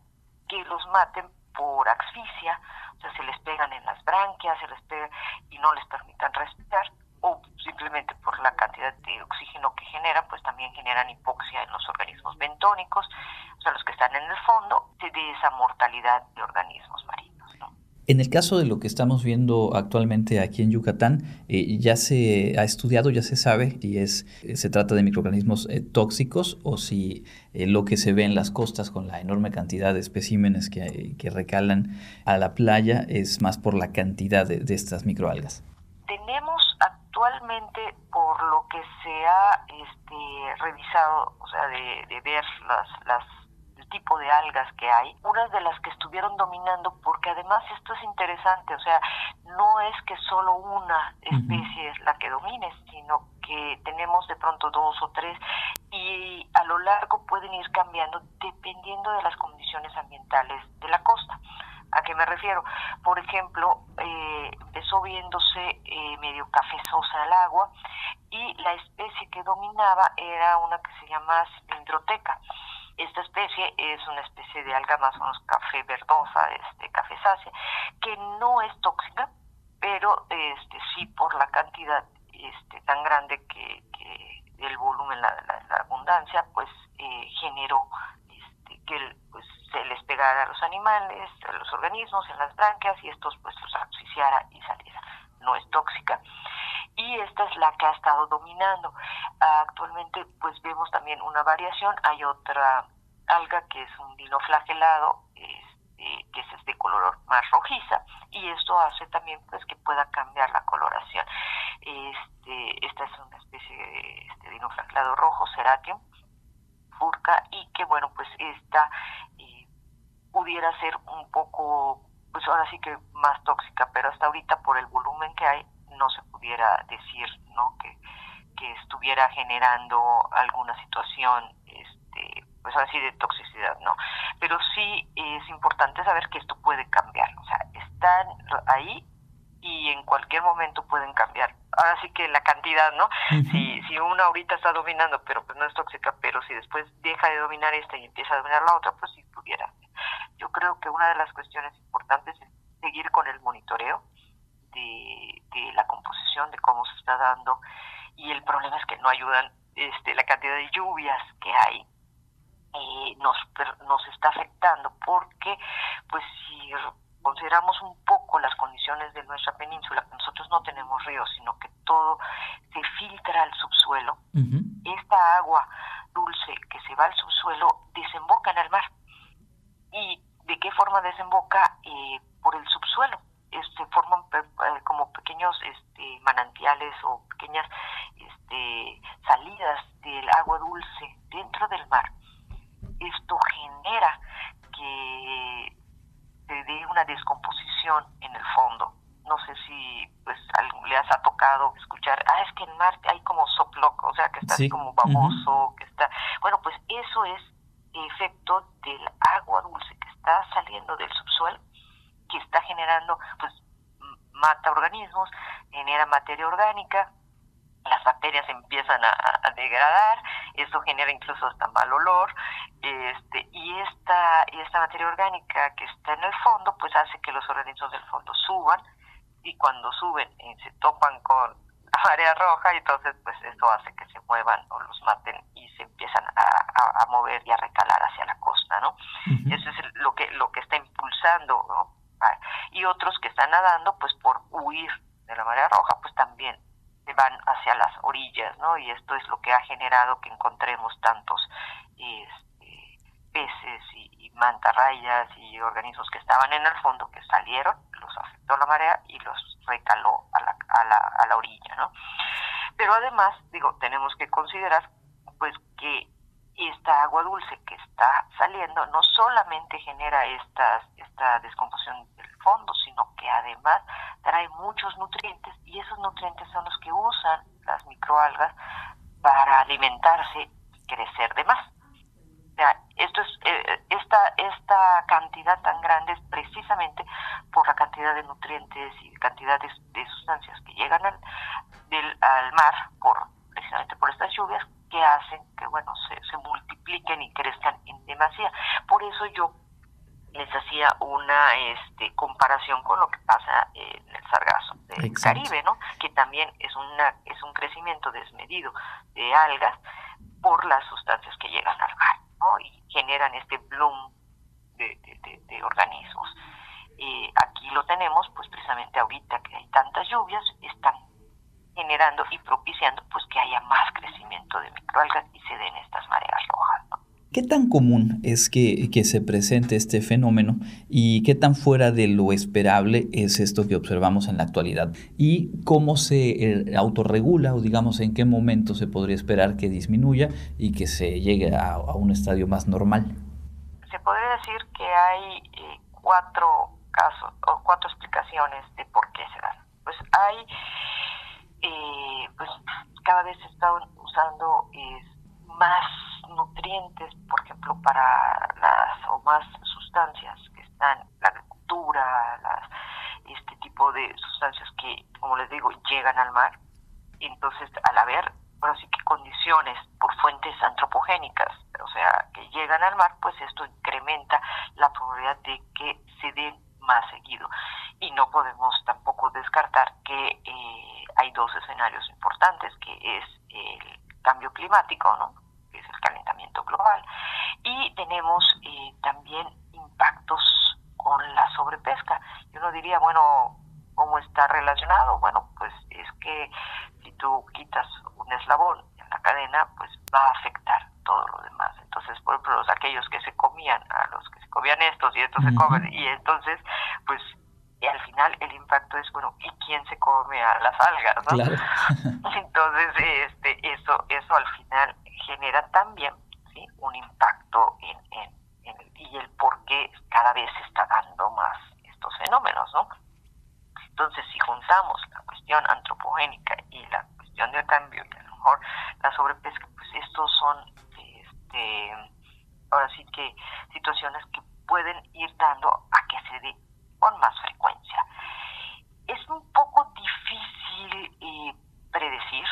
que los maten por asfixia, o sea, se les pegan en las branquias, se les pegan y no les permitan respirar, o simplemente por la cantidad de oxígeno que generan, pues también generan hipoxia en los organismos bentónicos, o sea, los que están en el fondo de esa mortalidad de organismos marinos. En el caso de lo que estamos viendo actualmente aquí en Yucatán, eh, ya se ha estudiado, ya se sabe si es, eh, se trata de microorganismos eh, tóxicos o si lo que se ve en las costas con la enorme cantidad de especímenes que, recalan a la playa es más por la cantidad de, de estas microalgas. Tenemos actualmente, por lo que se ha este, revisado, o sea, de, de ver las, las tipo de algas que hay, unas de las que estuvieron dominando, porque además esto es interesante, o sea, no es que solo una especie es la que domine, sino que tenemos de pronto dos o tres y a lo largo pueden ir cambiando dependiendo de las condiciones ambientales de la costa. ¿A qué me refiero? Por ejemplo, eh, empezó viéndose eh, medio cafezosa el agua y la especie que dominaba era una que se llama Cilindroteca. Esta especie es una especie de alga más o menos café verdosa, este, cafezácea, que no es tóxica, pero este, sí por la cantidad este, tan grande que, que el volumen, la, abundancia, pues eh, generó este, que pues, se les pegara a los animales, a los organismos, en las branquias, y estos pues los asfixiara y saliera. No es tóxica y esta es la que ha estado dominando. Actualmente pues vemos también una variación, hay otra alga que es un dinoflagelado, este, que es de color más rojiza y esto hace también pues que pueda cambiar la coloración. Este, esta es una especie de este, dinoflagelado rojo, Seratium furca y que bueno pues esta eh, pudiera ser un poco pues ahora sí que más tóxica, pero hasta ahorita por el volumen que hay no se pudiera decir no que, que estuviera generando alguna situación este pues así de toxicidad no pero sí es importante saber que esto puede cambiar o sea están ahí y en cualquier momento pueden cambiar. Ahora sí que la cantidad no si si una ahorita está dominando pero pues no es tóxica pero si después deja de dominar esta y empieza a dominar la otra pues sí pudiera yo creo que una de las cuestiones importantes es seguir con el monitoreo de, la composición, de cómo se está dando, y el problema es que no ayudan este, la cantidad de lluvias que hay. Eh, nos, nos está afectando porque pues si consideramos un poco las condiciones de nuestra península, nosotros no tenemos ríos, sino que todo se filtra al subsuelo, esta agua dulce que se va al subsuelo desemboca en el mar. ¿Y de qué forma desemboca? Eh, por el subsuelo este, forman eh, como pequeños este, manantiales o pequeñas este, salidas del agua dulce dentro del mar. Esto genera que se dé una descomposición en el fondo. No sé si pues les ha tocado escuchar, ah, es que en mar hay como soploc, o sea, que está así como baboso, que está... Bueno, pues eso es efecto del agua dulce que está saliendo del subsuelo que está generando, pues mata organismos, genera materia orgánica, las bacterias empiezan a, degradar, eso genera incluso hasta mal olor, este, y esta, y esta materia orgánica que está en el fondo, pues hace que los organismos del fondo suban, y cuando suben eh, se topan con la marea roja, y entonces pues eso hace que se muevan o los maten y se empiezan a, mover y a recalar hacia la costa, ¿no? Eso es lo que, lo que está impulsando, ¿no? y otros que están nadando pues por huir de la marea roja pues también van hacia las orillas no y esto es lo que ha generado que encontremos tantos este, peces y, mantarrayas y organismos que estaban en el fondo que salieron los afectó la marea y los recaló a la, a la, a la orilla no pero además digo tenemos que considerar pues que esta agua dulce que está saliendo no solamente genera estas, esta descomposición fondo, sino que además trae muchos nutrientes y esos nutrientes son los que usan las microalgas para alimentarse y crecer de más. O esto es, eh, esta, esta cantidad tan grande es precisamente por la cantidad de nutrientes y cantidades de sustancias que llegan al, del, al mar por precisamente por estas lluvias que hacen que bueno se, se multipliquen y crezcan en demasía. Por eso yo les hacía una este, comparación con lo que pasa en el sargazo del Caribe, ¿no? Que también es una es un crecimiento desmedido de algas por las sustancias que llegan al mar, ¿no? Y generan este bloom de, de, organismos. Eh, aquí lo tenemos, pues precisamente ahorita que hay tantas lluvias, están generando y propiciando pues que haya más crecimiento de microalgas y se den estas mareas rojas. ¿Qué tan común es que, que, se presente este fenómeno y qué tan fuera de lo esperable es esto que observamos en la actualidad? ¿Y cómo se eh, autorregula o digamos en qué momento se podría esperar que disminuya y que se llegue a, a un estadio más normal? se podría decir que hay eh, cuatro casos o cuatro explicaciones de por qué se dan. Pues hay, eh, pues cada vez se están usando más nutrientes, por ejemplo, para las o más sustancias que están la agricultura, las, este tipo de sustancias que, como les digo, llegan al mar. Entonces, al haber, bueno, sí que condiciones por fuentes antropogénicas, o sea, que llegan al mar, pues esto incrementa la probabilidad de que se den más seguido. Y no podemos tampoco descartar que eh, hay dos escenarios importantes, que es el cambio climático, ¿no? que es el calentamiento global, y tenemos eh, también impactos con la sobrepesca. Yo no diría, bueno, ¿cómo está relacionado? Bueno, pues es que si tú quitas un eslabón en la cadena, pues va a afectar todo lo demás. Entonces, por ejemplo, los aquellos que se comían, a los que se comían estos y estos se comen, y entonces, pues y al final el impacto es bueno y quién se come a las algas ¿no? entonces este eso eso al final genera también ¿sí? un impacto en, en, en, y el por qué cada vez se está dando más estos fenómenos no entonces si juntamos la cuestión antropogénica y la cuestión del cambio y a lo mejor la sobrepesca pues estos son este ahora sí que situaciones que pueden ir dando a que se dé con más frecuencia. Es un poco difícil eh, predecir,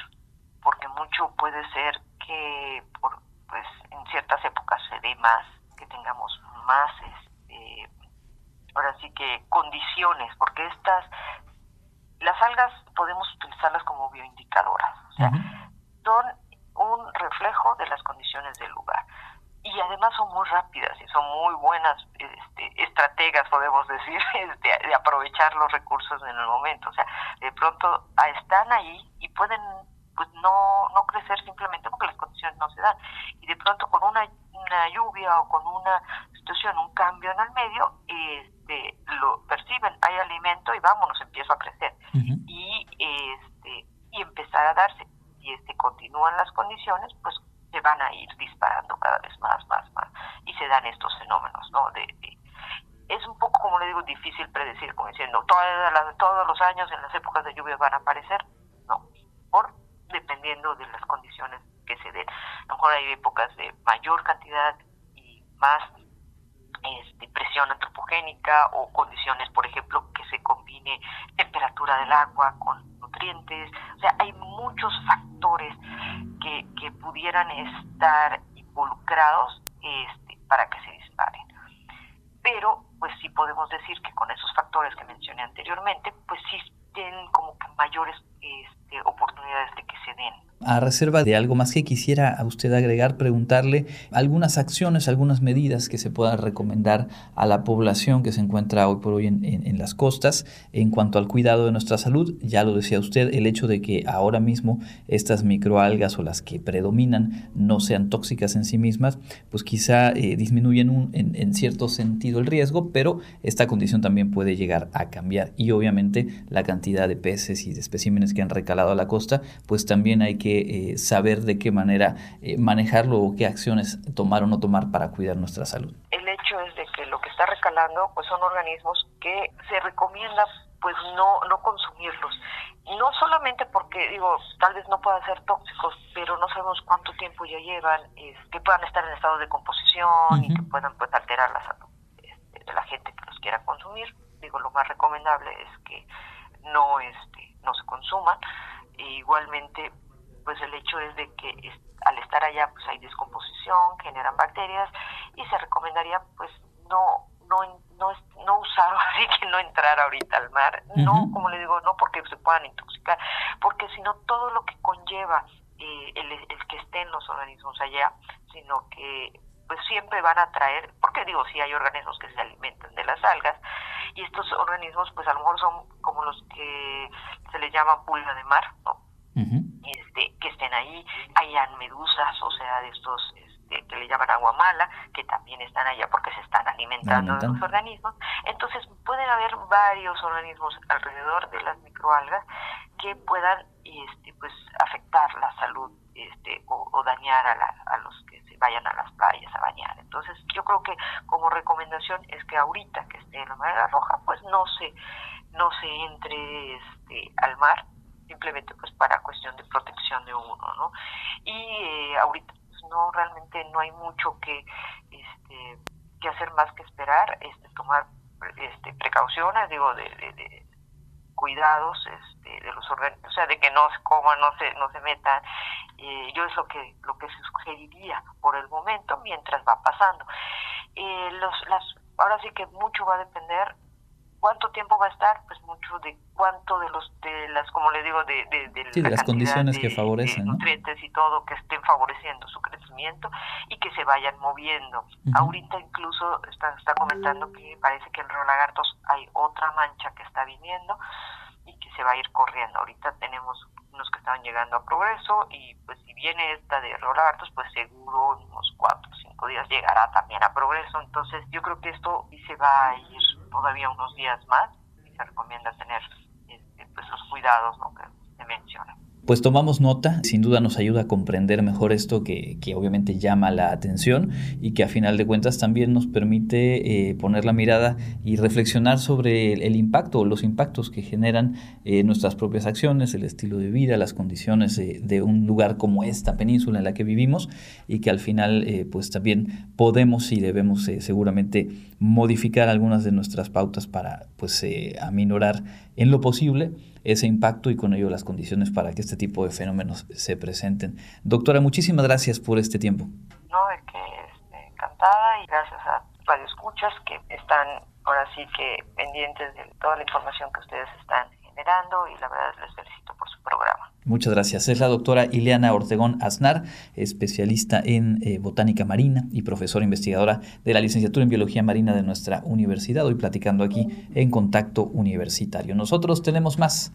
porque mucho puede ser que por, pues, en ciertas épocas se dé más, que tengamos más, este, ahora sí que condiciones, porque estas, las algas podemos utilizarlas como bioindicadoras, o sea, son un reflejo de las condiciones del lugar y además son muy rápidas y son muy buenas este, estrategas, podemos decir, de, de, aprovechar los recursos en el momento. O sea, de pronto ah, están ahí y pueden pues no, no crecer simplemente porque las condiciones no se dan. Y de pronto con una, una lluvia o con una situación, un cambio en el medio, este, lo perciben, hay alimento y vámonos, empiezo a crecer. Y este y empezar a darse. Y este continúan las condiciones, pues se van a ir disparando cada vez más, más, más, y se dan estos fenómenos, ¿no? De, es un poco, como le digo, difícil predecir, como diciendo, todos los años en las épocas de lluvia van a aparecer, no, por dependiendo de las condiciones que se den. A lo mejor hay épocas de mayor cantidad y más este, presión antropogénica o condiciones, por ejemplo, que se combine temperatura del agua con nutrientes. O sea, hay muchos factores que, que pudieran estar involucrados este, para que se disparen. Pero, pues sí podemos decir que con esos factores que mencioné anteriormente, pues sí tienen como que mayores este, oportunidades de que se den a reserva de algo más que quisiera a usted agregar, preguntarle algunas acciones, algunas medidas que se puedan recomendar a la población que se encuentra hoy por hoy en, las costas en cuanto al cuidado de nuestra salud. Ya lo decía usted, el hecho de que ahora mismo estas microalgas o las que predominan no sean tóxicas en sí mismas, pues quizá eh, disminuyen en, en cierto sentido el riesgo, pero esta condición también puede llegar a cambiar y obviamente la cantidad de peces y de especímenes que han recalado a la costa, pues también hay que eh, saber de qué manera eh, manejarlo o qué acciones tomar o no tomar para cuidar nuestra salud. El hecho es de que lo que está recalando pues son organismos que se recomienda pues no no consumirlos. No solamente porque digo tal vez no puedan ser tóxicos pero no sabemos cuánto tiempo ya llevan que puedan estar en estado de composición y que puedan pues alterar la salud este, de la gente que los quiera consumir. Digo lo más recomendable es que no este no se consuman. E igualmente pues el hecho es de que al estar allá pues hay descomposición, generan bacterias y se recomendaría pues no no no, no usar así que no entrar ahorita al mar, no como le digo, no porque se puedan intoxicar, porque sino todo lo que conlleva eh, el, el que estén los organismos allá, sino que pues siempre van a traer, porque digo, sí hay organismos que se alimentan de las algas, y estos organismos pues a lo mejor son como los que se le llaman pulga de mar, ¿no? este, que estén ahí. Hayan medusas, o sea, de estos que le llaman agua mala, que también están allá porque se están alimentando de los organismos. Entonces, pueden haber varios organismos alrededor de las microalgas que puedan este, pues, afectar la salud este, o, dañar a la, a los que se vayan a las playas a bañar. Entonces, yo creo que como recomendación es que ahorita que esté en la marea roja, pues no se no se entre este, al mar simplemente pues para cuestión de protección de uno, ¿no? Y eh, ahorita no realmente no hay mucho que este, que hacer más que esperar, este, tomar este, precauciones, digo, de, de, cuidados este, de los organismos, o sea, de que no se coman, no se, no se metan. Eh, yo es lo que, lo que sugeriría por el momento mientras va pasando. Eh, los, las, ahora sí que mucho va a depender ¿Cuánto tiempo va a estar? Pues mucho de cuánto de los de las como le digo de de, las condiciones que favorecen, nutrientes y todo que estén favoreciendo su crecimiento y que se vayan moviendo. Ahorita incluso está, está comentando que parece que en Río Lagartos hay otra mancha que está viniendo y que se va a ir corriendo. Ahorita tenemos unos que estaban llegando a progreso y pues si viene esta de Lagartos pues seguro unos cuatro o cinco días llegará también a progreso. Entonces yo creo que esto y se va a ir todavía unos días más y se recomienda tener este, pues, los cuidados ¿no? que se mencionan. Pues tomamos nota, sin duda nos ayuda a comprender mejor esto que, obviamente llama la atención y que a final de cuentas también nos permite eh, poner la mirada y reflexionar sobre el, impacto o los impactos que generan eh, nuestras propias acciones, el estilo de vida, las condiciones de, un lugar como esta península en la que vivimos y que al final eh, pues también podemos y debemos seguramente modificar algunas de nuestras pautas para pues aminorar en lo posible ese impacto y con ello las condiciones para que este tipo de fenómenos se presenten. Doctora, muchísimas gracias por este tiempo. No, de que este, encantada y gracias a Radio Escuchas que están ahora sí que pendientes de toda la información que ustedes están y la verdad les felicito por su programa. Muchas gracias. Es la doctora Ileana Ortegón Aznar, especialista en eh, botánica marina y profesora investigadora de la licenciatura en biología marina de nuestra universidad, hoy platicando aquí en Contacto Universitario. Nosotros tenemos más.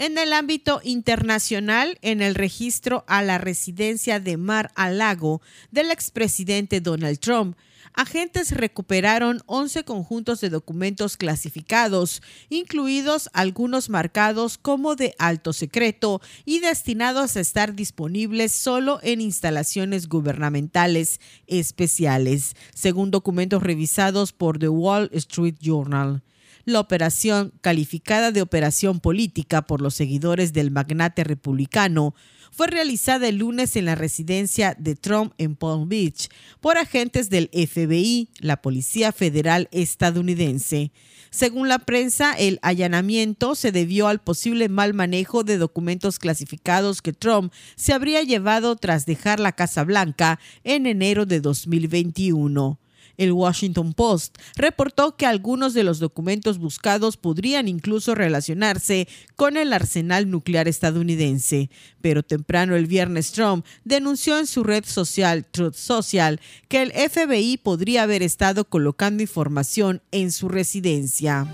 En el ámbito internacional, en el registro a la residencia de Mar a Lago del expresidente Donald Trump, agentes recuperaron 11 conjuntos de documentos clasificados, incluidos algunos marcados como de alto secreto y destinados a estar disponibles solo en instalaciones gubernamentales especiales, según documentos revisados por The Wall Street Journal. La operación, calificada de operación política por los seguidores del magnate republicano, fue realizada el lunes en la residencia de Trump en Palm Beach por agentes del FBI, la Policía Federal estadounidense. Según la prensa, el allanamiento se debió al posible mal manejo de documentos clasificados que Trump se habría llevado tras dejar la Casa Blanca en enero de 2021. El Washington Post reportó que algunos de los documentos buscados podrían incluso relacionarse con el arsenal nuclear estadounidense, pero temprano el viernes Trump denunció en su red social Truth Social que el FBI podría haber estado colocando información en su residencia.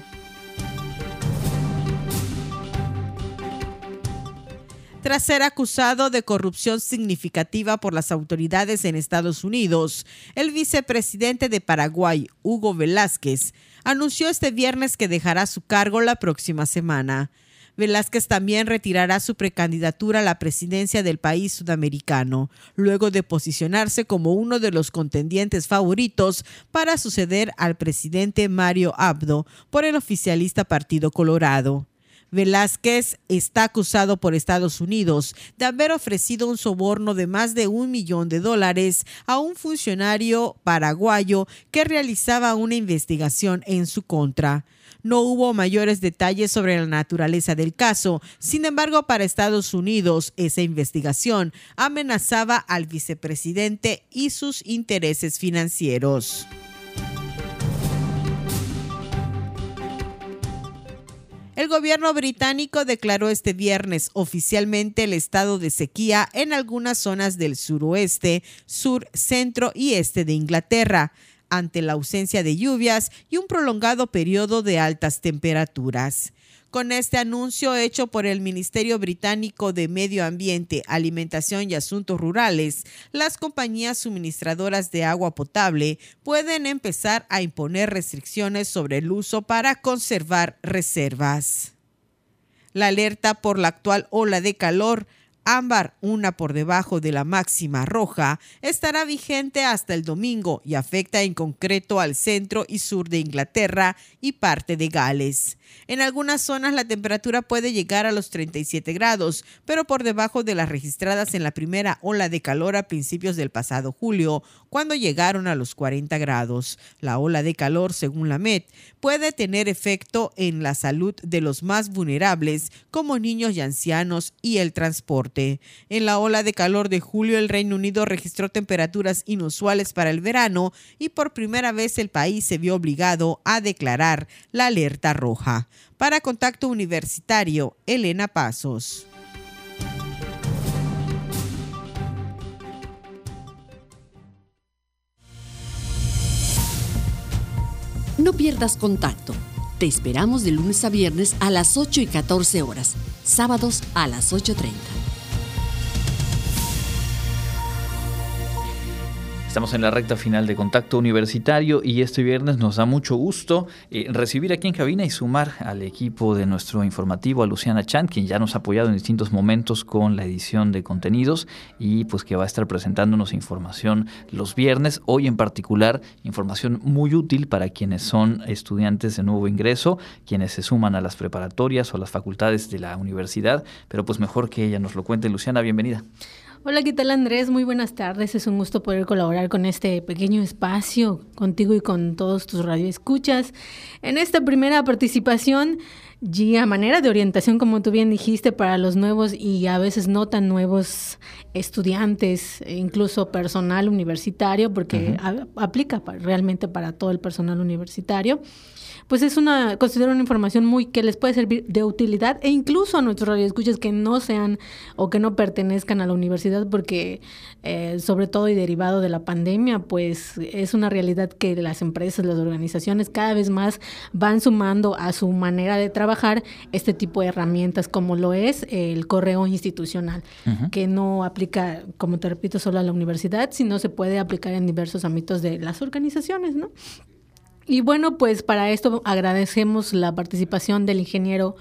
Tras ser acusado de corrupción significativa por las autoridades en Estados Unidos. El vicepresidente de Paraguay, Hugo Velázquez, anunció este viernes que dejará su cargo la próxima semana. Velázquez también retirará su precandidatura a la presidencia del país sudamericano, luego de posicionarse como uno de los contendientes favoritos para suceder al presidente Mario Abdo por el oficialista Partido Colorado. Velázquez está acusado por Estados Unidos de haber ofrecido un soborno de más de un millón de dólares a un funcionario paraguayo que realizaba una investigación en su contra. No hubo mayores detalles sobre la naturaleza del caso. Sin embargo, para Estados Unidos, esa investigación amenazaba al vicepresidente y sus intereses financieros. El gobierno británico declaró este viernes oficialmente el estado de sequía en algunas zonas del suroeste, sur, centro y este de Inglaterra, ante la ausencia de lluvias y un prolongado periodo de altas temperaturas. Con este anuncio hecho por el Ministerio Británico de Medio Ambiente, Alimentación y Asuntos Rurales, las compañías suministradoras de agua potable pueden empezar a imponer restricciones sobre el uso para conservar reservas. La alerta por la actual ola de calor ámbar, una por debajo de la máxima roja, estará vigente hasta el domingo y afecta en concreto al centro y sur de Inglaterra y parte de Gales. En algunas zonas la temperatura puede llegar a los 37 grados, pero por debajo de las registradas en la primera ola de calor a principios del pasado julio, cuando llegaron a los 40 grados. La ola de calor, según la MET, puede tener efecto en la salud de los más vulnerables, como niños y ancianos, y el transporte. En la ola de calor de julio, el Reino Unido registró temperaturas inusuales para el verano y por primera vez el país se vio obligado a declarar la alerta roja. Para Contacto Universitario, Elena Pasos. No pierdas contacto. Te esperamos de lunes a viernes a las 8 y 14 horas, sábados a las 8.30. Estamos en la recta final de Contacto Universitario y este viernes nos da mucho gusto eh, recibir aquí en cabina y sumar al equipo de nuestro informativo a Luciana Chan, quien ya nos ha apoyado en distintos momentos con la edición de contenidos y pues que va a estar presentándonos información los viernes, hoy en particular información muy útil para quienes son estudiantes de nuevo ingreso, quienes se suman a las preparatorias o a las facultades de la universidad, pero pues mejor que ella nos lo cuente. Luciana, bienvenida. Hola, ¿qué tal Andrés? Muy buenas tardes. Es un gusto poder colaborar con este pequeño espacio contigo y con todos tus radioescuchas. En esta primera participación, y a manera de orientación, como tú bien dijiste, para los nuevos y a veces no tan nuevos estudiantes, e incluso personal universitario, porque aplica realmente para todo el personal universitario pues es una, considero una información muy que les puede servir de utilidad e incluso a nuestros radioescuchas que no sean o que no pertenezcan a la universidad, porque eh, sobre todo y derivado de la pandemia, pues es una realidad que las empresas, las organizaciones cada vez más van sumando a su manera de trabajar este tipo de herramientas, como lo es el correo institucional, que no aplica, como te repito, solo a la universidad, sino se puede aplicar en diversos ámbitos de las organizaciones, ¿no? Y bueno, pues para esto agradecemos la participación del ingeniero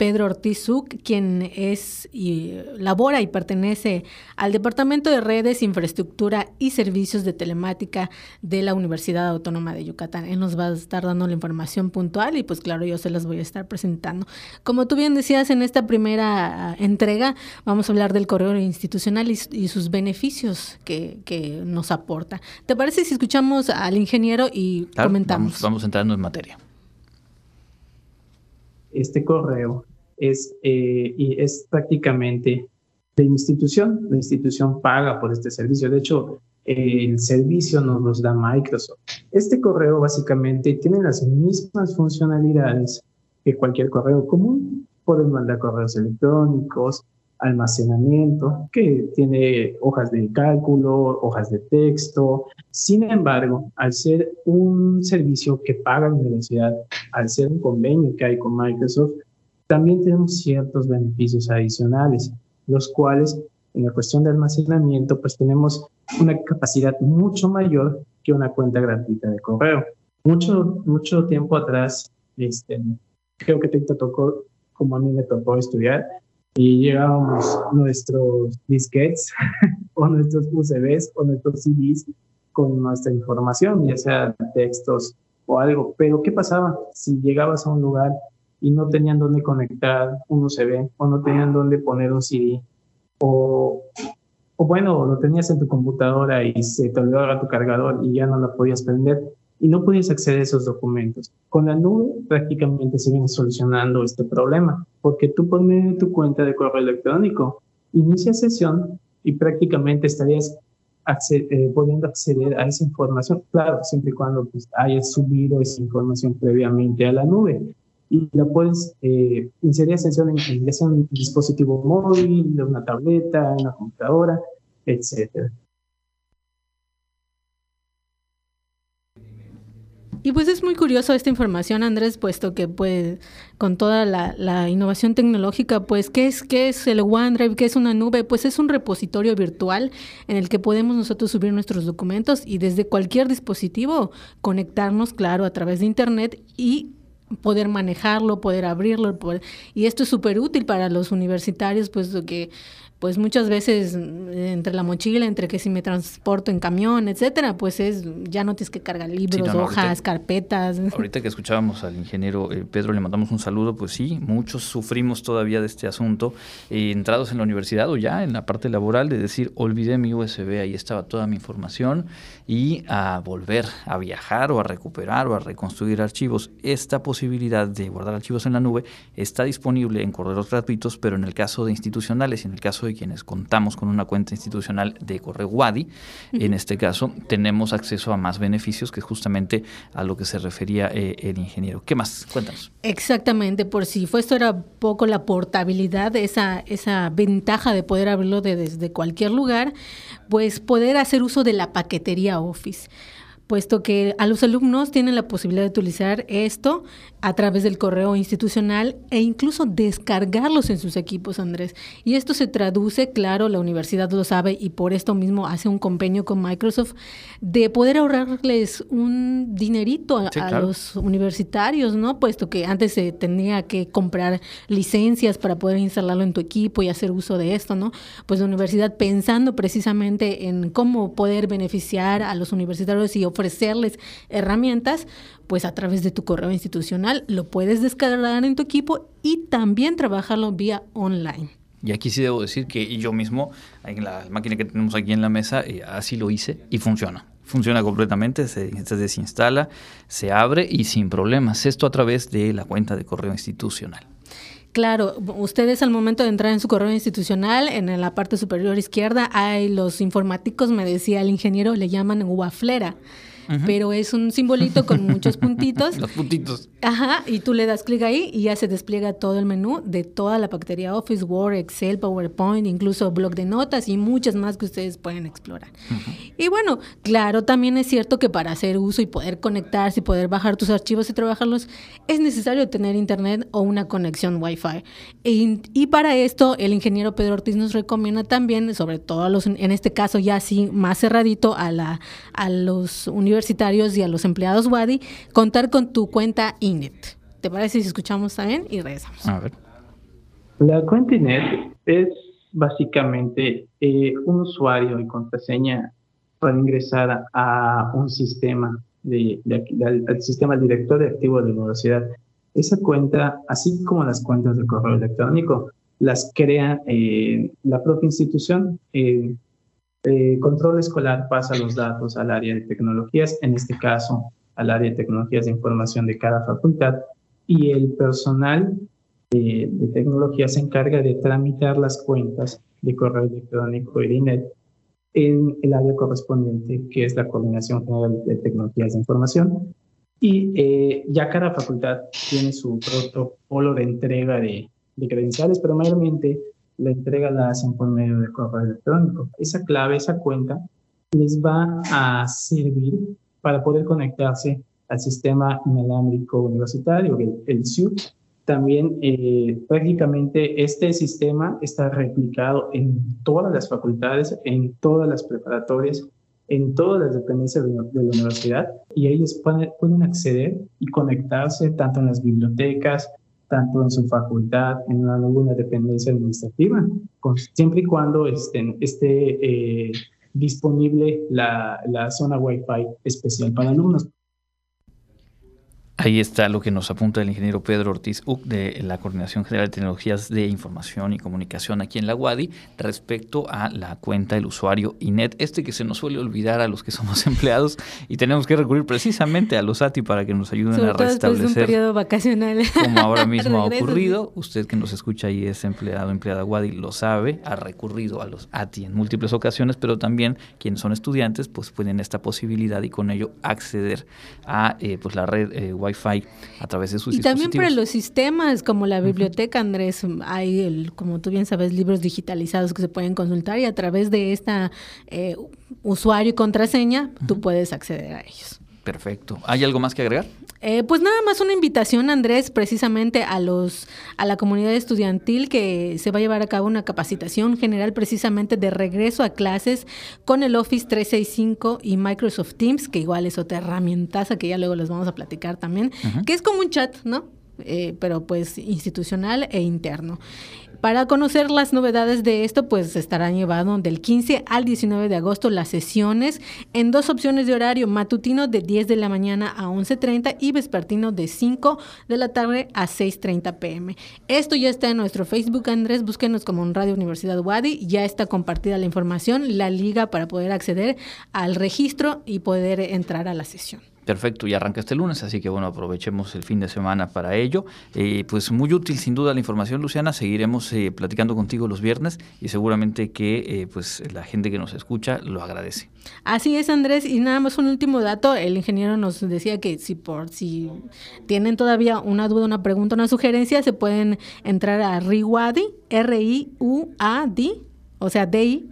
Pedro Ortiz quien es y labora y pertenece al Departamento de Redes, Infraestructura y Servicios de Telemática de la Universidad Autónoma de Yucatán. Él nos va a estar dando la información puntual y pues claro, yo se las voy a estar presentando. Como tú bien decías, en esta primera entrega vamos a hablar del correo institucional y, sus beneficios que, nos aporta. ¿Te parece si escuchamos al ingeniero y comentamos? Vamos, vamos entrando en materia este correo es, eh, y es prácticamente de institución. La institución paga por este servicio. De hecho, el servicio nos los da Microsoft. Este correo básicamente tiene las mismas funcionalidades que cualquier correo común. Pueden mandar correos electrónicos, almacenamiento, que tiene hojas de cálculo, hojas de texto. Sin embargo, al ser un servicio que paga la universidad, al ser un convenio que hay con Microsoft, también tenemos ciertos beneficios adicionales, los cuales en la cuestión de almacenamiento, pues tenemos una capacidad mucho mayor que una cuenta gratuita de correo. Mucho, mucho tiempo atrás, este, creo que te tocó, como a mí me tocó estudiar, y llegábamos nuestros disquets o nuestros UCBs o nuestros CDs con nuestra información, ya sea textos o algo. Pero ¿qué pasaba si llegabas a un lugar y no tenían dónde conectar un USB o no tenían dónde poner un CD o, o bueno, lo tenías en tu computadora y se te olvidaba tu cargador y ya no lo podías prender y no podías acceder a esos documentos. Con la nube prácticamente se viene solucionando este problema porque tú pones tu cuenta de correo electrónico, inicia sesión y prácticamente estarías eh, pudiendo acceder a esa información, claro, siempre y cuando pues, hayas subido esa información previamente a la nube y la puedes eh, inserir en, ya un dispositivo móvil, una tableta, una computadora, etcétera. Y pues es muy curioso esta información, Andrés, puesto que pues con toda la, innovación tecnológica, pues ¿qué es, ¿qué es el OneDrive? ¿Qué es una nube? Pues es un repositorio virtual en el que podemos nosotros subir nuestros documentos y desde cualquier dispositivo conectarnos, claro, a través de Internet y poder manejarlo, poder abrirlo, y esto es súper útil para los universitarios, puesto que pues muchas veces mm, entre la mochila, entre que si me transporto en camión, etcétera, pues es ya no tienes que cargar libros, hojas, carpetas. Ahorita que escuchábamos al ingeniero eh, Pedro, le mandamos un saludo, pues sí, muchos sufrimos todavía de este asunto, eh, entrados en la universidad o ya en la parte laboral, de decir, olvidé mi USB, ahí estaba toda mi información, y a volver a viajar o a recuperar o a reconstruir archivos. Esta posibilidad de guardar archivos en la nube está disponible en correos gratuitos, pero en el caso de institucionales y en el caso de quienes contamos con una cuenta institucional de correo WADI, en este caso, tenemos acceso a más beneficios que justamente a lo que se refería eh, el ingeniero. ¿Qué más? Cuéntanos. Exactamente, por si fue esto era poco la portabilidad, esa, esa ventaja de poder abrirlo desde cualquier lugar, pues poder hacer uso de la paquetería Office puesto que a los alumnos tienen la posibilidad de utilizar esto a través del correo institucional e incluso descargarlos en sus equipos, Andrés. Y esto se traduce, claro, la universidad lo sabe y por esto mismo hace un convenio con Microsoft de poder ahorrarles un dinerito a, los universitarios, ¿no? Puesto que antes se tenía que comprar licencias para poder instalarlo en tu equipo y hacer uso de esto, ¿no? Pues la universidad pensando precisamente en cómo poder beneficiar a los universitarios y ofrecerles herramientas, pues a través de tu correo institucional lo puedes descargar en tu equipo y también trabajarlo vía online. Y aquí sí debo decir que yo mismo, en la máquina que tenemos aquí en la mesa, eh, así lo hice y funciona. Funciona completamente, se, se, desinstala, se abre y sin problemas. Esto a través de la cuenta de correo institucional. Claro, ustedes al momento de entrar en su correo institucional, en la parte superior izquierda, hay los informáticos, me decía el ingeniero, le llaman guaflera pero es un simbolito con muchos puntitos. Los puntitos. Ajá, y tú le das clic ahí y ya se despliega todo el menú de toda la bacteria Office, Word, Excel, PowerPoint, incluso blog de notas y muchas más que ustedes pueden explorar. Y bueno, claro, también es cierto que para hacer uso y poder conectarse y poder bajar tus archivos y trabajarlos, es necesario tener internet o una conexión Wi-Fi. Y, y para esto, el ingeniero Pedro Ortiz nos recomienda también, sobre todo a los, en este caso ya así más cerradito, a, la, a los universidades universitarios y a los empleados WADI contar con tu cuenta INET. ¿Te parece si escuchamos también y regresamos? A ver. La cuenta INET es básicamente eh, un usuario y contraseña para ingresar a, un sistema, de, al, sistema director de activo de la universidad. Esa cuenta, así como las cuentas de correo electrónico, las crea eh, la propia institución. Eh, eh, control escolar pasa los datos al área de tecnologías, en este caso al área de tecnologías de información de cada facultad, y el personal de, tecnología se encarga de tramitar las cuentas de correo electrónico y de INET en el área correspondiente, que es la Coordinación General de Tecnologías de Información. Y eh, ya cada facultad tiene su protocolo de entrega de, de credenciales, pero mayormente la entrega la hacen por medio de correo electrónico. Esa clave, esa cuenta, les va a servir para poder conectarse al sistema inalámbrico universitario, el, el También eh, prácticamente este sistema está replicado en todas las facultades, en todas las preparatorias, en todas las dependencias de, de la universidad y ellos pueden, pueden acceder y conectarse tanto en las bibliotecas, tanto en su facultad, en alguna dependencia administrativa, siempre y cuando estén, esté eh, disponible la, la zona Wi-Fi especial para alumnos. Ahí está lo que nos apunta el ingeniero Pedro Ortiz Uc de la Coordinación General de Tecnologías de Información y Comunicación aquí en la UADI respecto a la cuenta del usuario INET, este que se nos suele olvidar a los que somos empleados y tenemos que recurrir precisamente a los ATI para que nos ayuden a restablecer. un periodo vacacional. Como ahora mismo ha ocurrido. Usted que nos escucha y es empleado, empleada UADI, lo sabe, ha recurrido a los ATI en múltiples ocasiones, pero también quienes son estudiantes pues pueden esta posibilidad y con ello acceder a eh, pues la red eh, Wi-Fi a través de sus y también para los sistemas como la biblioteca, Andrés, hay, el, como tú bien sabes, libros digitalizados que se pueden consultar y a través de esta eh, usuario y contraseña tú puedes acceder a ellos. Perfecto. ¿Hay algo más que agregar? Eh, pues nada más una invitación, Andrés, precisamente a los a la comunidad estudiantil que se va a llevar a cabo una capacitación general precisamente de regreso a clases con el Office 365 y Microsoft Teams, que igual es otra herramientaza que ya luego les vamos a platicar también, que es como un chat, ¿no? Eh, pero pues institucional e interno. Para conocer las novedades de esto, pues estarán llevando del 15 al 19 de agosto las sesiones en dos opciones de horario, matutino de 10 de la mañana a 11.30 y vespertino de 5 de la tarde a 6.30 pm. Esto ya está en nuestro Facebook, Andrés, búsquenos como en Radio Universidad Wadi, ya está compartida la información, la liga para poder acceder al registro y poder entrar a la sesión. Perfecto, y arranca este lunes, así que bueno, aprovechemos el fin de semana para ello. Eh, pues muy útil sin duda la información, Luciana. Seguiremos eh, platicando contigo los viernes y seguramente que eh, pues la gente que nos escucha lo agradece. Así es, Andrés. Y nada más un último dato. El ingeniero nos decía que si por si tienen todavía una duda, una pregunta, una sugerencia, se pueden entrar a RIUADI, R-I-U-A-D, o sea, DI.wadi.mx.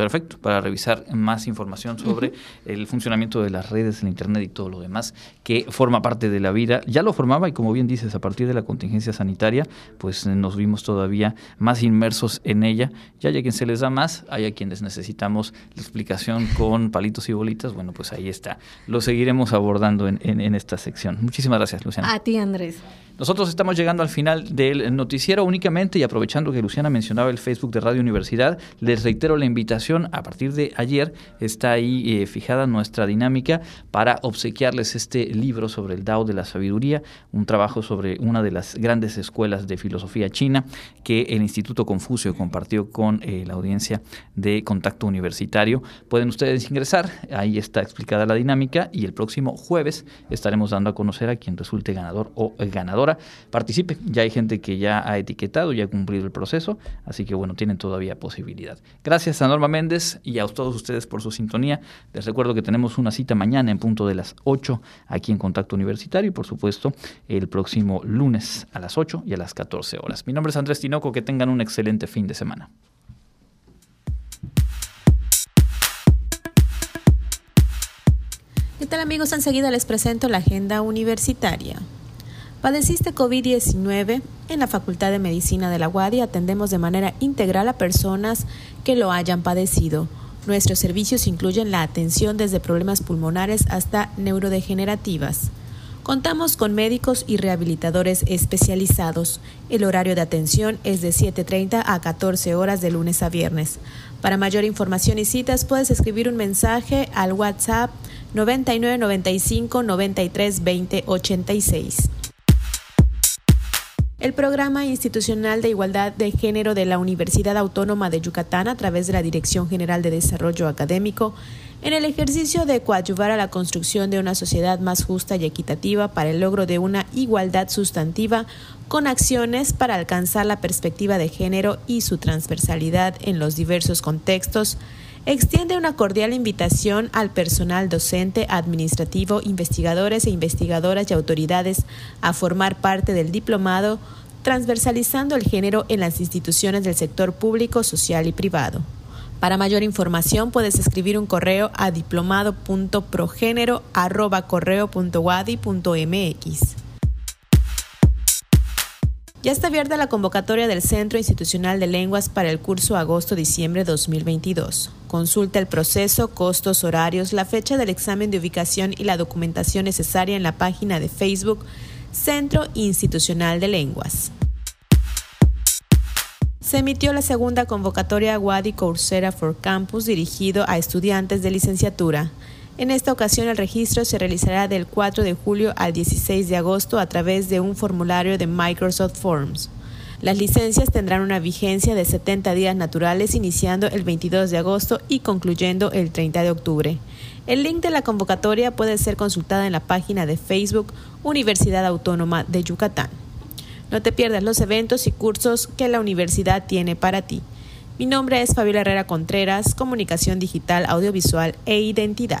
Perfecto, para revisar más información sobre el funcionamiento de las redes, el Internet y todo lo demás que forma parte de la vida. Ya lo formaba y como bien dices, a partir de la contingencia sanitaria, pues nos vimos todavía más inmersos en ella. Ya hay a quien se les da más, hay a quienes necesitamos la explicación con palitos y bolitas. Bueno, pues ahí está. Lo seguiremos abordando en, en esta sección. Muchísimas gracias, Luciana. A ti, Andrés. Nosotros estamos llegando al final del noticiero únicamente y aprovechando que Luciana mencionaba el Facebook de Radio Universidad, les reitero la invitación. A partir de ayer está ahí eh, fijada nuestra dinámica para obsequiarles este libro sobre el Dao de la Sabiduría, un trabajo sobre una de las grandes escuelas de filosofía china que el Instituto Confucio compartió con eh, la audiencia de Contacto Universitario. Pueden ustedes ingresar, ahí está explicada la dinámica y el próximo jueves estaremos dando a conocer a quien resulte ganador o ganadora participe. Ya hay gente que ya ha etiquetado, ya ha cumplido el proceso, así que bueno, tienen todavía posibilidad. Gracias a Norma Méndez y a todos ustedes por su sintonía. Les recuerdo que tenemos una cita mañana en punto de las 8 aquí en Contacto Universitario y por supuesto el próximo lunes a las 8 y a las 14 horas. Mi nombre es Andrés Tinoco, que tengan un excelente fin de semana. ¿Qué tal amigos? Enseguida les presento la agenda universitaria. ¿Padeciste COVID-19? En la Facultad de Medicina de la UADI atendemos de manera integral a personas que lo hayan padecido. Nuestros servicios incluyen la atención desde problemas pulmonares hasta neurodegenerativas. Contamos con médicos y rehabilitadores especializados. El horario de atención es de 7.30 a 14 horas de lunes a viernes. Para mayor información y citas puedes escribir un mensaje al WhatsApp 9995 93 20 86. El Programa Institucional de Igualdad de Género de la Universidad Autónoma de Yucatán, a través de la Dirección General de Desarrollo Académico, en el ejercicio de coadyuvar a la construcción de una sociedad más justa y equitativa para el logro de una igualdad sustantiva, con acciones para alcanzar la perspectiva de género y su transversalidad en los diversos contextos, extiende una cordial invitación al personal docente, administrativo, investigadores e investigadoras y autoridades a formar parte del diplomado transversalizando el género en las instituciones del sector público, social y privado. Para mayor información puedes escribir un correo a diplomado.progénero@correo.wadi.mx. Ya está abierta la convocatoria del Centro Institucional de Lenguas para el curso agosto-diciembre 2022. Consulta el proceso, costos, horarios, la fecha del examen de ubicación y la documentación necesaria en la página de Facebook Centro Institucional de Lenguas. Se emitió la segunda convocatoria Wadi Coursera for Campus dirigido a estudiantes de licenciatura. En esta ocasión el registro se realizará del 4 de julio al 16 de agosto a través de un formulario de Microsoft Forms. Las licencias tendrán una vigencia de 70 días naturales iniciando el 22 de agosto y concluyendo el 30 de octubre. El link de la convocatoria puede ser consultada en la página de Facebook Universidad Autónoma de Yucatán. No te pierdas los eventos y cursos que la universidad tiene para ti. Mi nombre es Fabiola Herrera Contreras, Comunicación Digital, Audiovisual e Identidad.